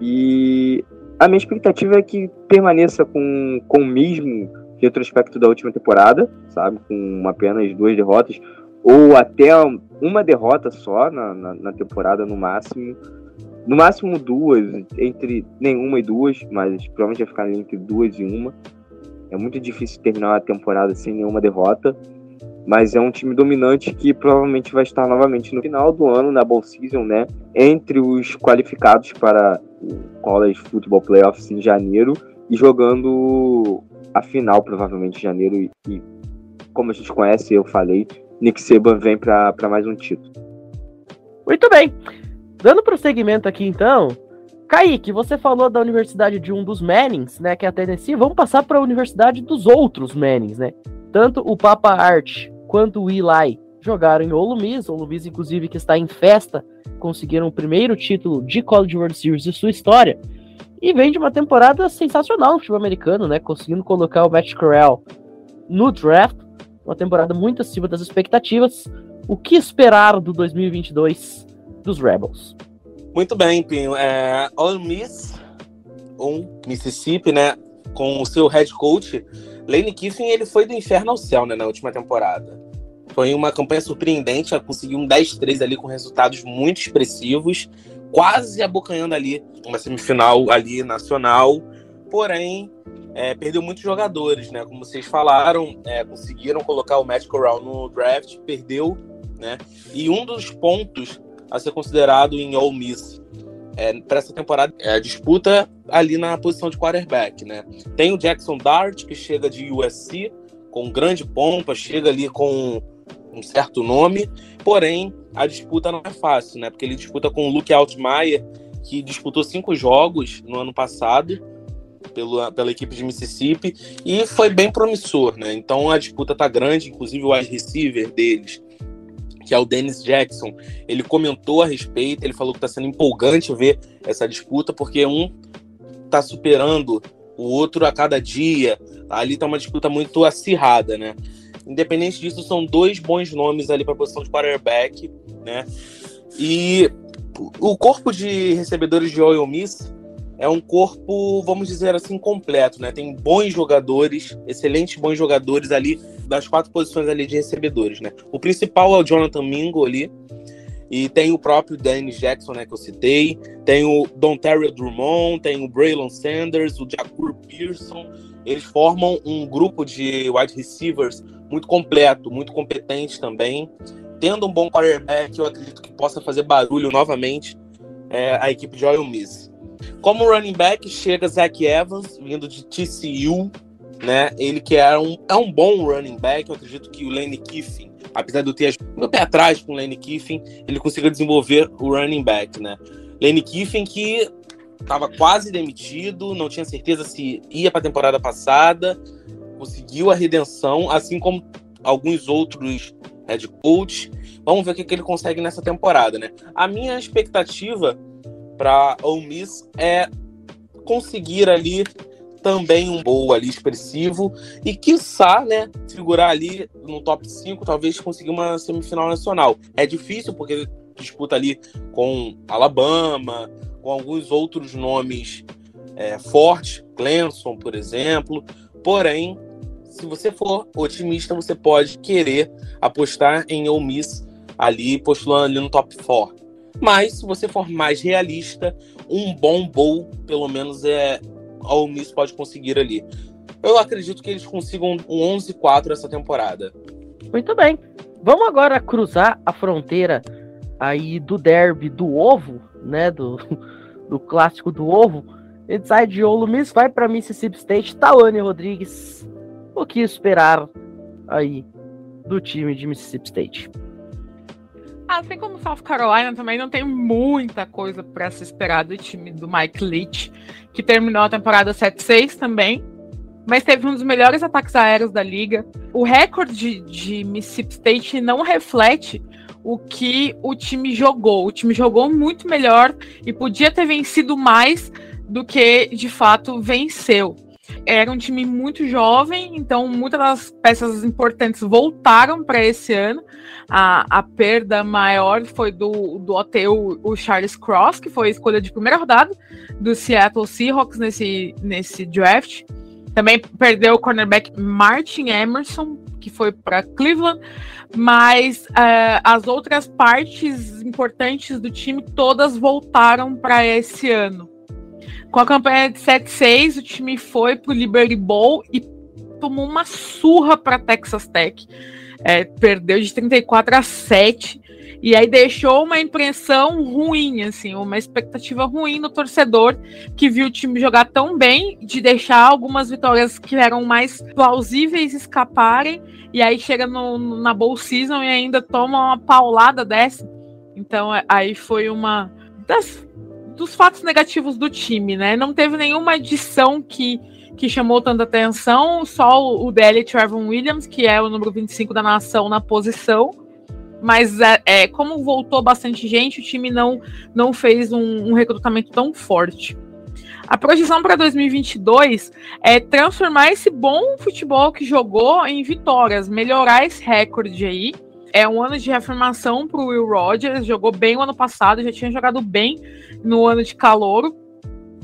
E a minha expectativa é que permaneça com, com o mesmo retrospecto da última temporada, sabe? Com apenas duas derrotas, ou até uma derrota só na, na, na temporada no máximo. No máximo duas, entre nenhuma e duas, mas provavelmente vai ficar entre duas e uma. É muito difícil terminar a temporada sem nenhuma derrota, mas é um time dominante que provavelmente vai estar novamente no final do ano, na Bowl Season, né? Entre os qualificados para o College Football Playoffs em janeiro e jogando a final, provavelmente, em janeiro. E, e como a gente conhece, eu falei, Nick Saban vem para mais um título. Muito bem. Dando prosseguimento aqui, então, Kaique, você falou da universidade de um dos Mannings, né, que é a Tennessee. Vamos passar para a universidade dos outros Mannings, né? Tanto o Papa Art quanto o Eli jogaram em Ole Miss inclusive que está em festa, conseguiram o primeiro título de College World Series de sua história. E vem de uma temporada sensacional no futebol americano, né? Conseguindo colocar o Matt Corral no draft, uma temporada muito acima das expectativas. O que esperar do 2022 dos Rebels? Muito bem, Pinho. É, Ole Miss, um Mississippi, né? Com o seu head coach, Lane Kiffin, ele foi do inferno ao céu, né? Na última temporada. Foi uma campanha surpreendente, ela conseguiu um 10-3 ali com resultados muito expressivos, quase abocanhando ali uma semifinal ali nacional. Porém, é, perdeu muitos jogadores, né? Como vocês falaram, é, conseguiram colocar o Matt Corral no draft, perdeu, né? E um dos pontos a ser considerado em All Miss é, para essa temporada é a disputa ali na posição de quarterback, né? Tem o Jackson Dart, que chega de USC com grande pompa, chega ali com um certo nome, porém a disputa não é fácil, né? Porque ele disputa com o Luke Altmaier, que disputou cinco jogos no ano passado pela, pela equipe de Mississippi e foi bem promissor, né? Então a disputa tá grande, inclusive o wide receiver deles que é o Dennis Jackson, ele comentou a respeito, ele falou que está sendo empolgante ver essa disputa, porque um está superando o outro a cada dia. Ali está uma disputa muito acirrada, né? Independente disso, são dois bons nomes ali para a posição de quarterback, né? E o corpo de recebedores de Oil Miss é um corpo, vamos dizer assim, completo, né? Tem bons jogadores, excelentes bons jogadores ali das quatro posições ali de recebedores, né? O principal é o Jonathan Mingo ali, e tem o próprio Dennis Jackson, né, que eu citei, tem o Don Terry Drummond, tem o Braylon Sanders, o Jacur Pearson, eles formam um grupo de wide receivers muito completo, muito competente também. Tendo um bom quarterback, eu acredito que possa fazer barulho novamente é, a equipe de Oil Miss. Como running back, chega Zach Evans, vindo de TCU, né? Ele que é um, é um bom running back. Eu acredito que o Lane Kiffin, apesar de eu ter meu pé atrás com o Lane Kiffin, ele consiga desenvolver o running back, né? Lane Kiffin que estava quase demitido, não tinha certeza se ia para a temporada passada, conseguiu a redenção, assim como alguns outros head coach. Vamos ver o que, que ele consegue nessa temporada, né? A minha expectativa para Ole Miss é conseguir ali também um gol ali expressivo e quiçá, né, figurar ali no top 5, talvez conseguir uma semifinal nacional. É difícil porque disputa ali com Alabama, com alguns outros nomes é, fortes, Clemson, por exemplo. Porém, se você for otimista, você pode querer apostar em Ole Miss ali, postulando ali no top 4. Mas, se você for mais realista, um bom bowl, pelo menos, é a Ole Miss pode conseguir ali. Eu acredito que eles consigam um 11-4 essa temporada. Muito bem. Vamos agora cruzar a fronteira aí do derby do ovo, né? Do, [LAUGHS] do clássico do ovo. Ele sai de Ole Miss, vai para Mississippi State. Tawane Rodrigues. O que esperar aí do time de Mississippi State? Assim como South Carolina também não tem muita coisa para se esperar do time do Mike Leach, que terminou a temporada 7-6 também, mas teve um dos melhores ataques aéreos da liga. O recorde de Mississippi State não reflete o que o time jogou. O time jogou muito melhor e podia ter vencido mais do que de fato venceu. Era um time muito jovem, então muitas das peças importantes voltaram para esse ano. A, a perda maior foi do, do hotel o Charles Cross, que foi a escolha de primeira rodada do Seattle Seahawks nesse, nesse draft. Também perdeu o cornerback Martin Emerson, que foi para Cleveland, mas uh, as outras partes importantes do time todas voltaram para esse ano. Com a campanha de 7-6, o time foi para o Liberty Bowl e tomou uma surra para Texas Tech. É, perdeu de 34 a 7 e aí deixou uma impressão ruim, assim, uma expectativa ruim no torcedor que viu o time jogar tão bem, de deixar algumas vitórias que eram mais plausíveis escaparem, e aí chega no, na bowl season e ainda toma uma paulada dessa. Então é, aí foi uma das, dos fatos negativos do time, né? Não teve nenhuma edição que que chamou tanta atenção, só o DL Trevor Williams, que é o número 25 da nação na posição, mas é, é, como voltou bastante gente, o time não, não fez um, um recrutamento tão forte. A projeção para 2022 é transformar esse bom futebol que jogou em vitórias, melhorar esse recorde aí. É um ano de reformação para o Will Rogers, jogou bem o ano passado, já tinha jogado bem no ano de calor.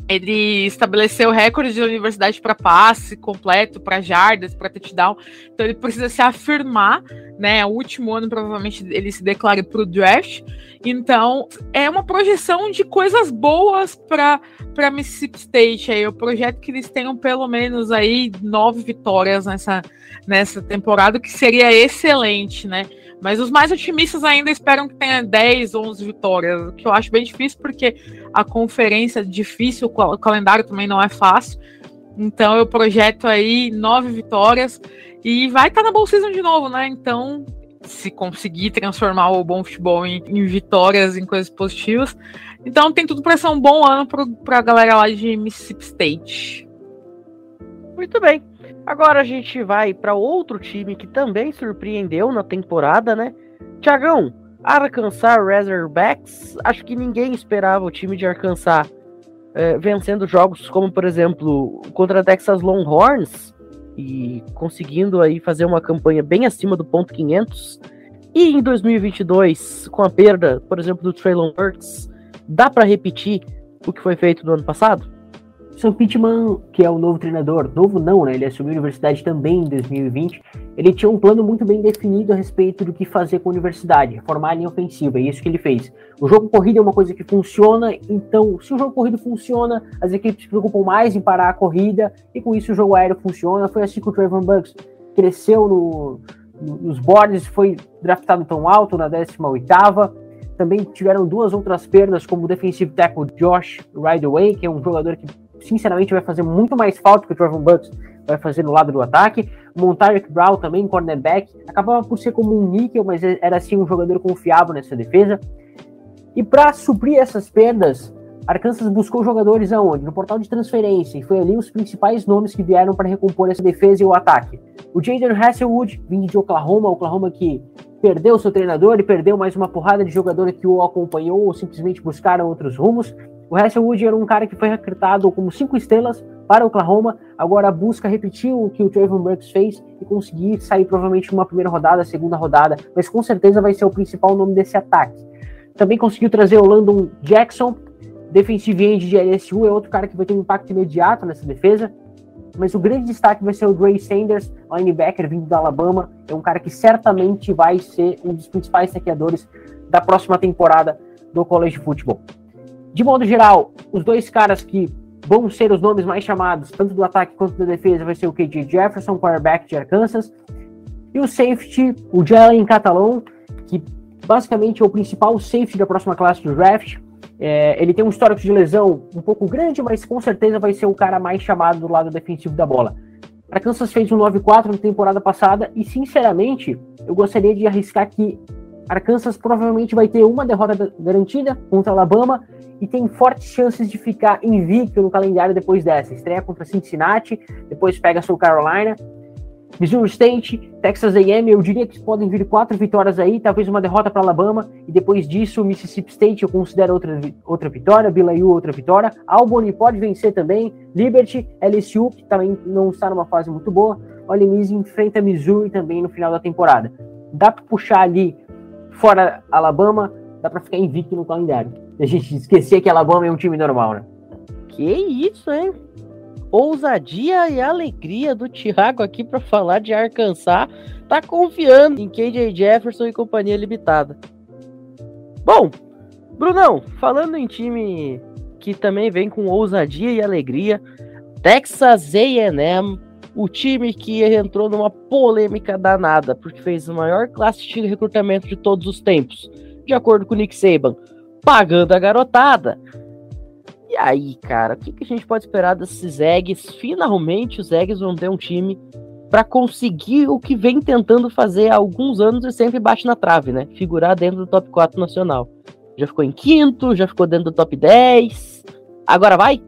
Ele estabeleceu recorde de universidade para passe completo, para jardas, para touchdown. Então ele precisa se afirmar, né? O último ano provavelmente ele se declara para o draft. Então é uma projeção de coisas boas para para Mississippi State. Aí o projeto que eles tenham pelo menos aí nove vitórias nessa nessa temporada, que seria excelente, né? Mas os mais otimistas ainda esperam que tenha 10, 11 vitórias, o que eu acho bem difícil, porque a conferência é difícil, o calendário também não é fácil. Então eu projeto aí nove vitórias e vai estar tá na Bowl Season de novo, né? Então, se conseguir transformar o bom futebol em, em vitórias, em coisas positivas. Então tem tudo para ser um bom ano para a galera lá de Mississippi State. Muito bem. Agora a gente vai para outro time que também surpreendeu na temporada, né? Tiagão, Arkansas Razorbacks. Acho que ninguém esperava o time de Arkansas é, vencendo jogos como, por exemplo, contra Texas Longhorns e conseguindo aí fazer uma campanha bem acima do ponto 500. E em 2022, com a perda, por exemplo, do Traylon Burks, dá para repetir o que foi feito no ano passado? Sam Pittman, que é o novo treinador, novo não, né? Ele assumiu a universidade também em 2020. Ele tinha um plano muito bem definido a respeito do que fazer com a universidade, formar a linha ofensiva, e isso que ele fez. O jogo corrido é uma coisa que funciona, então, se o jogo corrido funciona, as equipes se preocupam mais em parar a corrida, e com isso o jogo aéreo funciona. Foi assim que o Trevor Bucks cresceu no, nos boards, foi draftado tão alto na 18 também tiveram duas outras perdas, como o defensive tackle Josh Rideway, que é um jogador que sinceramente vai fazer muito mais falta que o Trevor Bucks vai fazer no lado do ataque. Montarek Brown também, cornerback, acabava por ser como um níquel, mas era assim um jogador confiável nessa defesa. E para suprir essas perdas, Arkansas buscou jogadores aonde? No portal de transferência, e foi ali os principais nomes que vieram para recompor essa defesa e o ataque. O Jaden Hasselwood, vindo de Oklahoma, Oklahoma que perdeu seu treinador e perdeu mais uma porrada de jogadores que o acompanhou ou simplesmente buscaram outros rumos. O Hasselwood era um cara que foi recrutado como cinco estrelas para o Oklahoma, agora busca repetir o que o Trayvon Burks fez e conseguir sair provavelmente numa primeira rodada, segunda rodada, mas com certeza vai ser o principal nome desse ataque. Também conseguiu trazer o Landon Jackson, defensive end de LSU, é outro cara que vai ter um impacto imediato nessa defesa. mas o grande destaque vai ser o Dre Sanders, linebacker vindo da Alabama. É um cara que certamente vai ser um dos principais saqueadores da próxima temporada do college football. De modo geral, os dois caras que vão ser os nomes mais chamados, tanto do ataque quanto da defesa, vai ser o KJ Jefferson, quarterback de Arkansas, e o safety, o Jalen Catalon, que basicamente é o principal safety da próxima classe do draft. É, ele tem um histórico de lesão um pouco grande, mas com certeza vai ser o cara mais chamado do lado defensivo da bola. Arkansas fez um 9-4 na temporada passada e, sinceramente, eu gostaria de arriscar que Arkansas provavelmente vai ter uma derrota garantida contra Alabama e tem fortes chances de ficar invicto no calendário depois dessa. Estreia contra Cincinnati, depois pega South Carolina Missouri State, Texas A&M, eu diria que podem vir quatro vitórias aí, talvez uma derrota para Alabama, e depois disso Mississippi State eu considero outra, outra vitória, BYU outra vitória, Albany pode vencer também, Liberty, LSU, que também não está numa fase muito boa, Ole Miss enfrenta Missouri também no final da temporada. Dá para puxar ali fora Alabama, dá para ficar invicto no calendário. A gente esquecer que Alabama é um time normal, né? Que isso, hein? ousadia e alegria do Thiago aqui para falar de Arkansas, tá confiando em KJ Jefferson e companhia limitada. Bom, Brunão, falando em time que também vem com ousadia e alegria, Texas A&M, o time que entrou numa polêmica danada, porque fez a maior classe de recrutamento de todos os tempos, de acordo com o Nick Saban, pagando a garotada, e aí, cara, o que, que a gente pode esperar desses Eggs? Finalmente os Eggs vão ter um time para conseguir o que vem tentando fazer há alguns anos e sempre bate na trave, né? Figurar dentro do top 4 nacional. Já ficou em quinto, já ficou dentro do top 10. Agora vai?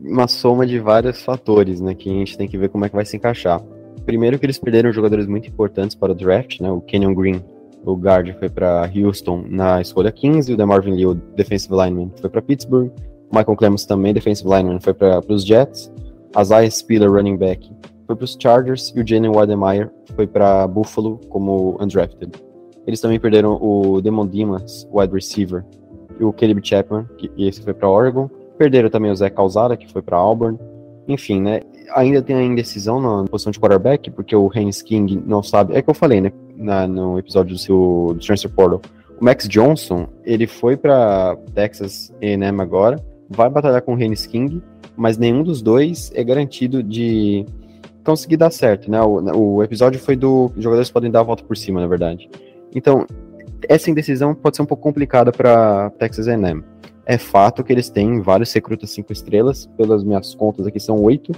Uma soma de vários fatores, né? Que a gente tem que ver como é que vai se encaixar. Primeiro que eles perderam jogadores muito importantes para o draft, né? O Kenyon Green, o guard, foi para Houston na escolha 15, o DeMarvin Lee, o defensive lineman, foi para Pittsburgh. Michael Clemens também, defensive lineman, foi para os Jets. Isaiah Spiller, running back, foi para os Chargers. E o Jalen Wademeyer foi para Buffalo como undrafted. Eles também perderam o Demon Dimas, wide receiver, e o Caleb Chapman, que esse foi para Oregon. Perderam também o Zé Calzada, que foi para Auburn. Enfim, né? Ainda tem a indecisão na posição de quarterback, porque o Haynes King não sabe. É que eu falei, né? Na, no episódio do seu do Transfer Portal. O Max Johnson, ele foi para Texas A&M agora vai batalhar com o Renis King, mas nenhum dos dois é garantido de conseguir dar certo, né? O, o episódio foi do jogadores podem dar a volta por cima, na verdade. Então, essa indecisão pode ser um pouco complicada para Texas A&M. É fato que eles têm vários recrutas cinco estrelas, pelas minhas contas aqui são oito.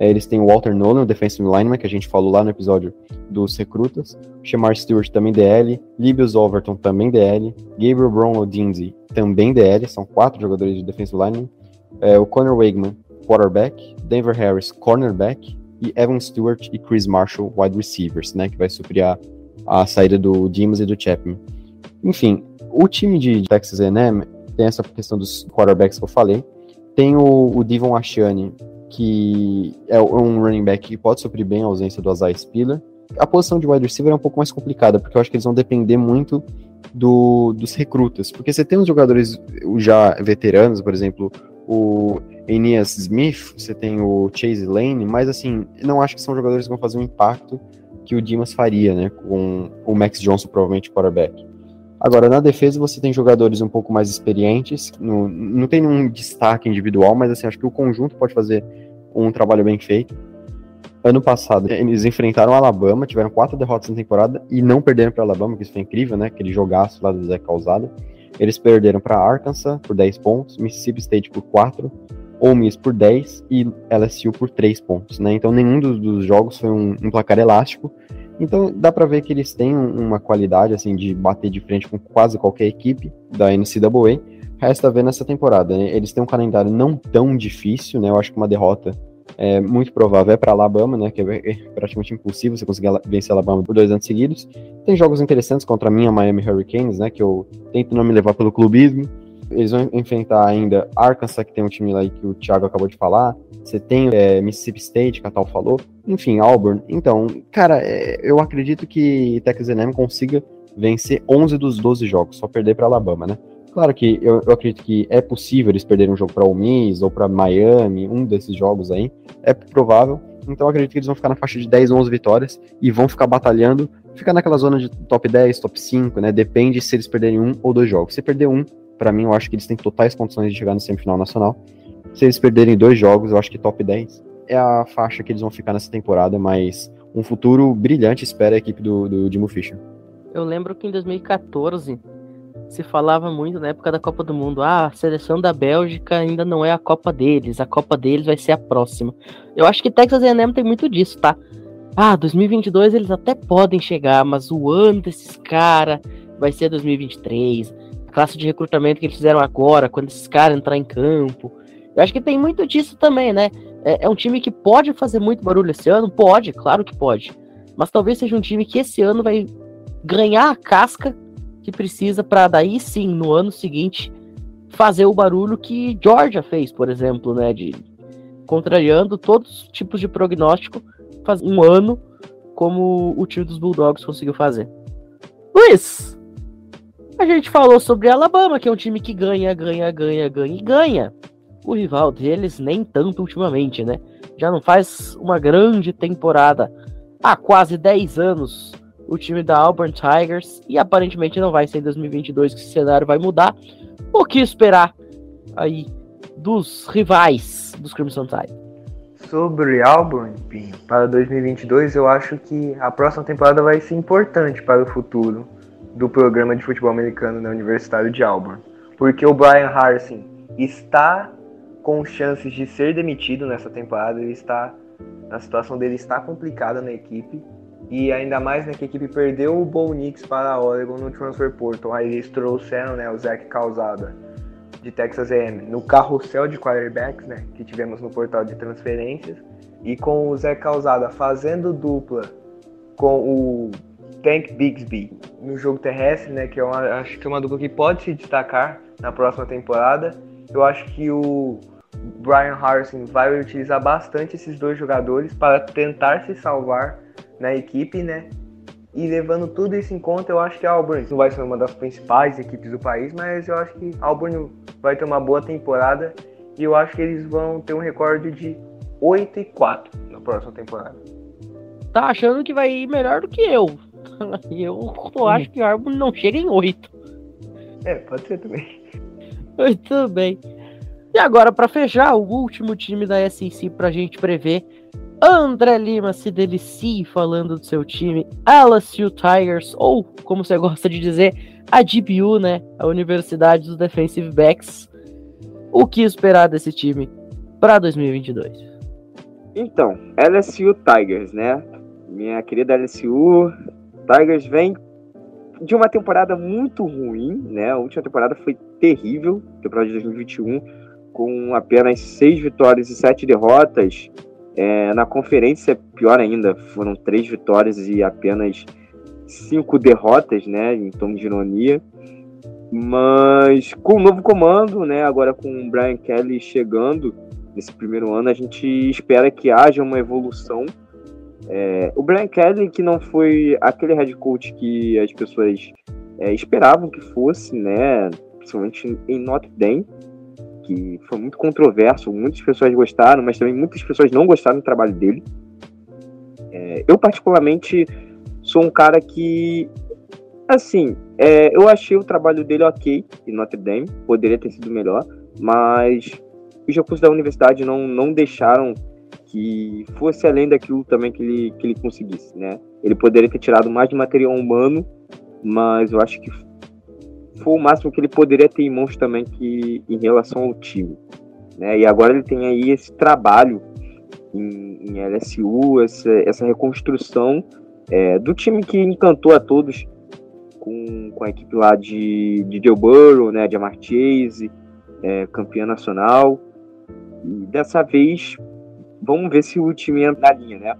É, eles têm o Walter Nolan, o defensive lineman, que a gente falou lá no episódio dos recrutas. Shamar Stewart também DL. Libius Overton também DL. Gabriel Brownlow Dinsey também DL. São quatro jogadores de defensive lineman. É, o Conor Wegman, quarterback. Denver Harris, cornerback. E Evan Stewart e Chris Marshall, wide receivers, né? Que vai suprir a, a saída do Dimas e do Chapman. Enfim, o time de Texas A&M tem essa questão dos quarterbacks que eu falei. Tem o, o Devon Ashiani, que é um running back que pode suprir bem a ausência do Isaiah Spiller. A posição de wide receiver é um pouco mais complicada, porque eu acho que eles vão depender muito do, dos recrutas. Porque você tem uns jogadores já veteranos, por exemplo, o Enias Smith, você tem o Chase Lane, mas assim, não acho que são jogadores que vão fazer um impacto que o Dimas faria, né? Com o Max Johnson, provavelmente, quarterback. Agora, na defesa, você tem jogadores um pouco mais experientes, não, não tem nenhum destaque individual, mas assim, acho que o conjunto pode fazer um trabalho bem feito. Ano passado, eles enfrentaram Alabama, tiveram quatro derrotas na temporada e não perderam para Alabama, que isso foi incrível, né? Aquele jogaço lá do Zé Causada. Eles perderam para Arkansas por 10 pontos, Mississippi State por 4, Ole Miss por 10 e LSU por 3 pontos, né? Então nenhum dos, dos jogos foi um, um placar elástico. Então dá para ver que eles têm uma qualidade assim de bater de frente com quase qualquer equipe da NCAA. Resta ver nessa temporada. Né? Eles têm um calendário não tão difícil, né? Eu acho que uma derrota é muito provável é para Alabama, né? Que é praticamente impossível você conseguir vencer Alabama por dois anos seguidos. Tem jogos interessantes contra a minha Miami Hurricanes, né? Que eu tento não me levar pelo clubismo. Eles vão enfrentar ainda Arkansas, que tem um time lá que o Thiago acabou de falar. Você tem é, Mississippi State, que a Tal falou. Enfim, Auburn. Então, cara, é, eu acredito que Texas A&M consiga vencer 11 dos 12 jogos, só perder para Alabama, né? Claro que eu, eu acredito que é possível eles perderem um jogo para o Miss ou para Miami, um desses jogos aí, é provável. Então eu acredito que eles vão ficar na faixa de 10, 11 vitórias e vão ficar batalhando, ficar naquela zona de top 10, top 5, né? Depende se eles perderem um ou dois jogos. Se perder um, para mim eu acho que eles têm totais condições de chegar no semifinal nacional. Se eles perderem dois jogos, eu acho que top 10 é a faixa que eles vão ficar nessa temporada, mas um futuro brilhante espera a equipe do, do Dimo Fischer. Eu lembro que em 2014 se falava muito na época da Copa do Mundo, ah, a seleção da Bélgica ainda não é a Copa deles, a Copa deles vai ser a próxima. Eu acho que Texas A&M tem muito disso, tá? Ah, 2022 eles até podem chegar, mas o ano desses caras vai ser 2023. Classe de recrutamento que eles fizeram agora, quando esses caras entrar em campo. Eu acho que tem muito disso também, né? É, é um time que pode fazer muito barulho esse ano? Pode, claro que pode. Mas talvez seja um time que esse ano vai ganhar a casca que precisa para daí sim, no ano seguinte, fazer o barulho que Georgia fez, por exemplo, né? De contrariando todos os tipos de prognóstico, faz um ano como o time dos Bulldogs conseguiu fazer. Luiz, a gente falou sobre Alabama, que é um time que ganha, ganha, ganha, ganha e ganha. O rival deles nem tanto ultimamente, né? Já não faz uma grande temporada há quase 10 anos o time da Auburn Tigers e aparentemente não vai ser em 2022 que esse cenário vai mudar. O que esperar aí dos rivais dos Crimson Tide? Sobre Auburn, para 2022 eu acho que a próxima temporada vai ser importante para o futuro do programa de futebol americano na Universidade de Auburn, porque o Brian Harsin está com chances de ser demitido nessa temporada, ele está a situação dele está complicada na equipe e ainda mais né, que a equipe perdeu o Bo Nix para a Oregon no Transfer Portal. Aí eles trouxeram né, o Zach Calzada de Texas A&M no carrossel de quarterbacks né, que tivemos no portal de transferências. E com o Zach Calzada fazendo dupla com o Tank Bigsby no jogo terrestre, né, que é acho que é uma dupla que pode se destacar na próxima temporada. Eu acho que o Brian Harrison vai utilizar bastante esses dois jogadores para tentar se salvar na equipe, né? E levando tudo isso em conta, eu acho que a Auburn não vai ser uma das principais equipes do país, mas eu acho que a Auburn vai ter uma boa temporada e eu acho que eles vão ter um recorde de 8 e 4 na próxima temporada. Tá achando que vai ir melhor do que eu. Eu, [LAUGHS] eu acho que a Auburn não chega em 8. É, pode ser também. Muito bem. E agora, para fechar, o último time da SEC pra gente prever André Lima se delicie falando do seu time, LSU Tigers, ou como você gosta de dizer, a DBU, né? A Universidade dos Defensive Backs. O que esperar desse time para 2022? Então, LSU Tigers, né? Minha querida LSU Tigers vem de uma temporada muito ruim, né? A última temporada foi terrível, temporada de 2021, com apenas seis vitórias e sete derrotas é, na conferência, pior ainda, foram três vitórias e apenas cinco derrotas, né, em tom de ironia. Mas com o novo comando, né, agora com o Brian Kelly chegando nesse primeiro ano, a gente espera que haja uma evolução. É, o Brian Kelly, que não foi aquele head coach que as pessoas é, esperavam que fosse, né, principalmente em Notre Dame, que foi muito controverso, muitas pessoas gostaram, mas também muitas pessoas não gostaram do trabalho dele. É, eu, particularmente, sou um cara que, assim, é, eu achei o trabalho dele ok em Notre Dame, poderia ter sido melhor, mas os recursos da universidade não, não deixaram que fosse além daquilo também que ele, que ele conseguisse, né? Ele poderia ter tirado mais de material humano, mas eu acho que foi o máximo que ele poderia ter em mãos também que, em relação ao time. Né? E agora ele tem aí esse trabalho em, em LSU, essa, essa reconstrução é, do time que encantou a todos com, com a equipe lá de, de Joe Burrow, né, de Amar Chase, é, campeã nacional. E dessa vez, vamos ver se o time entra na linha, né?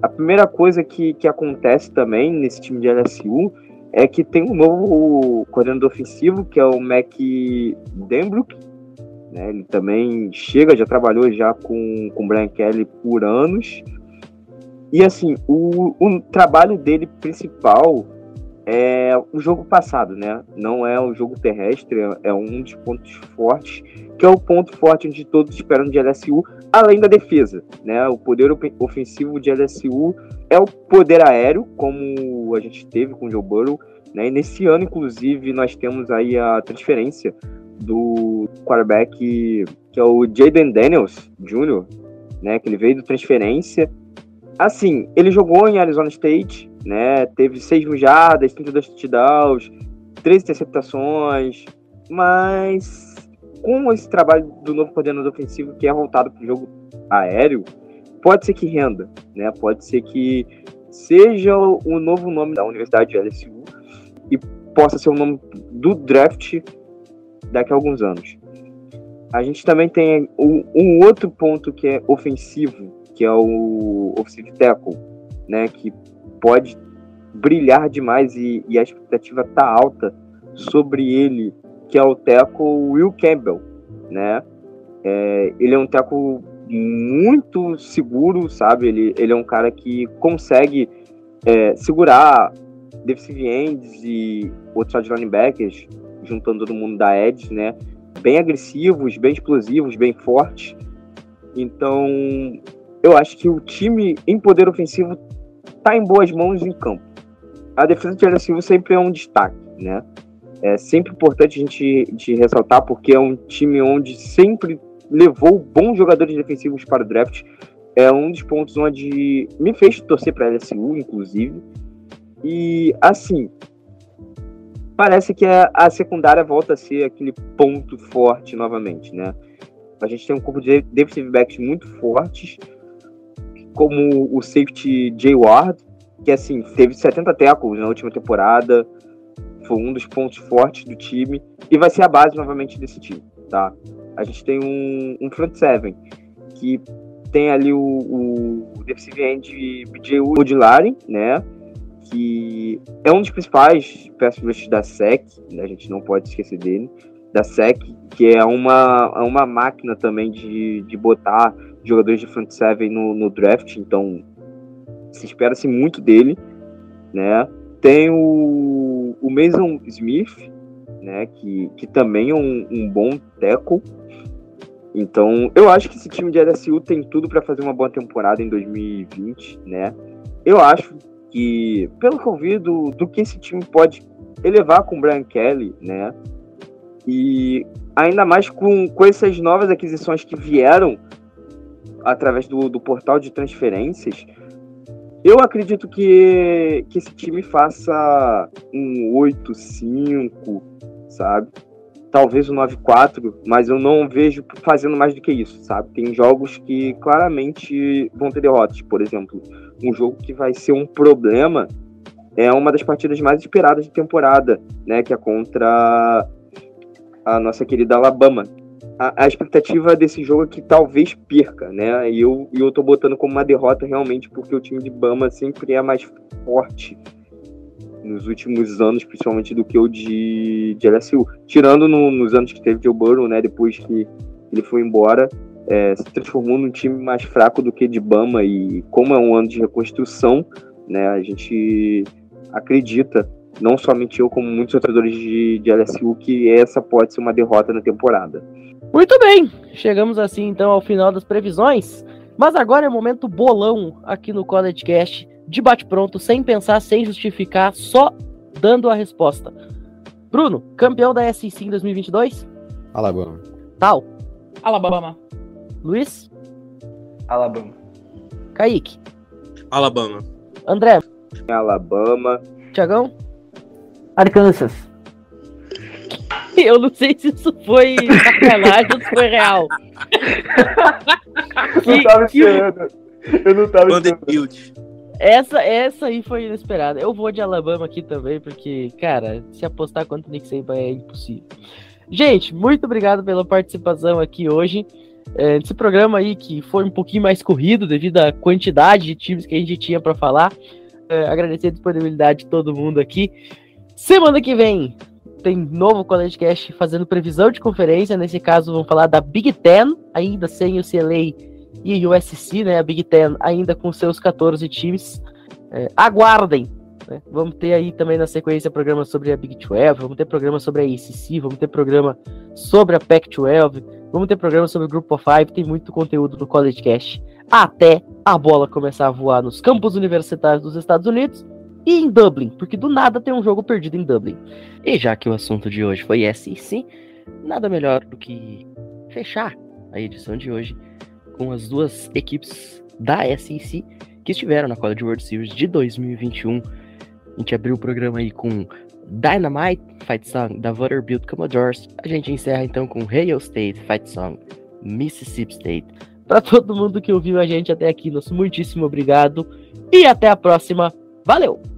A primeira coisa que, que acontece também nesse time de LSU é que tem um novo coordenador ofensivo, que é o Mac Denbrook. Né? Ele também chega, já trabalhou já com o Brian Kelly por anos. E assim, o, o trabalho dele principal é o jogo passado, né? Não é o jogo terrestre, é, um dos pontos fortes, que é o ponto forte onde todos esperam de LSU, além da defesa, né? O poder ofensivo de LSU é o poder aéreo, como a gente teve com o Joe Burrow, né? E nesse ano, inclusive, nós temos aí a transferência do quarterback que é o Jaden Daniels Jr., né? Que ele veio de transferência. Assim, ele jogou em Arizona State, né? Teve 6 mil jardas, 32 touchdowns, 13 interceptações, mas com esse trabalho do novo coordenador ofensivo que é voltado para o jogo aéreo, pode ser que renda, né? Pode ser que seja o novo nome da Universidade de LSU e possa ser o nome do draft daqui a alguns anos. A gente também tem um outro ponto que é ofensivo, que é o offensive tackle, né? Que pode brilhar demais e, e a expectativa tá alta sobre ele, que é o tackle Will Campbell, né? É, ele é um tackle muito seguro, sabe? Ele, ele é um cara que consegue é, segurar defensive ends e outros linebackers, juntando todo mundo da edge, né? Bem agressivos, bem explosivos, bem fortes. Então, eu acho que o time em poder ofensivo tá em boas mãos em campo. A defesa de LSU sempre é um destaque, né? É sempre importante a gente, de ressaltar porque é um time onde sempre levou bons jogadores defensivos para o draft. É um dos pontos onde me fez torcer para a LSU, inclusive. E assim, parece que a, a, secundária volta a ser aquele ponto forte novamente, né? A gente tem um corpo de defensive backs muito fortes, como o safety Jay Ward, que assim, teve 70 tackles na última temporada, foi um dos pontos fortes do time e vai ser a base novamente desse time, tá? A gente tem um, um front seven que tem ali o, o defensive end BJ Odilari, né? Que é um dos principais peças da SEC, né? a gente não pode esquecer dele, da SEC, que é uma, é uma máquina também de, de botar jogadores de front seven no, no draft, então se espera-se muito dele, né? Tem o, o Mason Smith, né? Que, que também é um, um bom tackle. Então, eu acho que esse time de LSU tem tudo para fazer uma boa temporada em 2020, né? Eu acho que, pelo que eu vi do, do que esse time pode elevar com o Brian Kelly, né? E ainda mais com, com essas novas aquisições que vieram através do, do portal de transferências, eu acredito que, que esse time faça um 8-5, sabe? Talvez um 9-4, mas eu não vejo fazendo mais do que isso, sabe? Tem jogos que claramente vão ter derrotas. Por exemplo, um jogo que vai ser um problema é uma das partidas mais esperadas de temporada, né? Que é contra a nossa querida Alabama, a, a, expectativa desse jogo é que talvez perca, né? E eu, eu tô botando como uma derrota realmente, porque o time de Bama sempre é mais forte nos últimos anos, principalmente do que o de, de LSU. Tirando no, nos anos que teve Joe Burrow, né? Depois que ele foi embora, é, se transformou num time mais fraco do que de Bama. E como é um ano de reconstrução, né? A gente acredita, não somente eu, como muitos torcedores de, de LSU, que essa pode ser uma derrota na temporada. Muito bem, chegamos assim então ao final das previsões. Mas agora é o momento bolão aqui no College Cast, de bate-pronto, sem pensar, sem justificar, só dando a resposta. Bruno, campeão da SEC em 2022? Alabama. Tal? Alabama. Luiz? Alabama. Kaique? Alabama. André? Alabama. Tiagão? Arkansas. Eu não sei se isso foi sacanagem ou se foi real. eu não tava esperando. Eu não tava esperando. Essa, essa aí foi inesperada. Eu vou de Alabama aqui também, porque, cara, se apostar quanto Nick Saban é impossível. Gente, muito obrigado pela participação aqui hoje. É, nesse programa aí que foi um pouquinho mais corrido devido à quantidade de times que a gente tinha para falar. É, agradecer a disponibilidade de todo mundo aqui. Semana que vem tem novo College Cast fazendo previsão de conferência. Nesse caso, vamos falar da Big Ten, ainda sem o CLA e USC, né? A Big Ten ainda com seus 14 times. É, aguardem, Né? Vamos ter aí também na sequência programa sobre a Big 12, vamos ter programa sobre a ACC, vamos ter programa sobre a Pac-12, vamos ter programa sobre o Group of Five, tem muito conteúdo no College Cash até a bola começar a voar nos campos universitários dos Estados Unidos e em Dublin, porque do nada tem um jogo perdido em Dublin. E já que o assunto de hoje foi SEC, nada melhor do que fechar a edição de hoje com as duas equipes da SEC que estiveram na College World Series de 2021 a gente abriu o programa aí com Dynamite Fight Song da Vanderbilt Commodores. A gente encerra então com Hail State Fight Song Mississippi State. Para todo mundo que ouviu a gente até aqui, nosso muitíssimo obrigado e até a próxima. Valeu!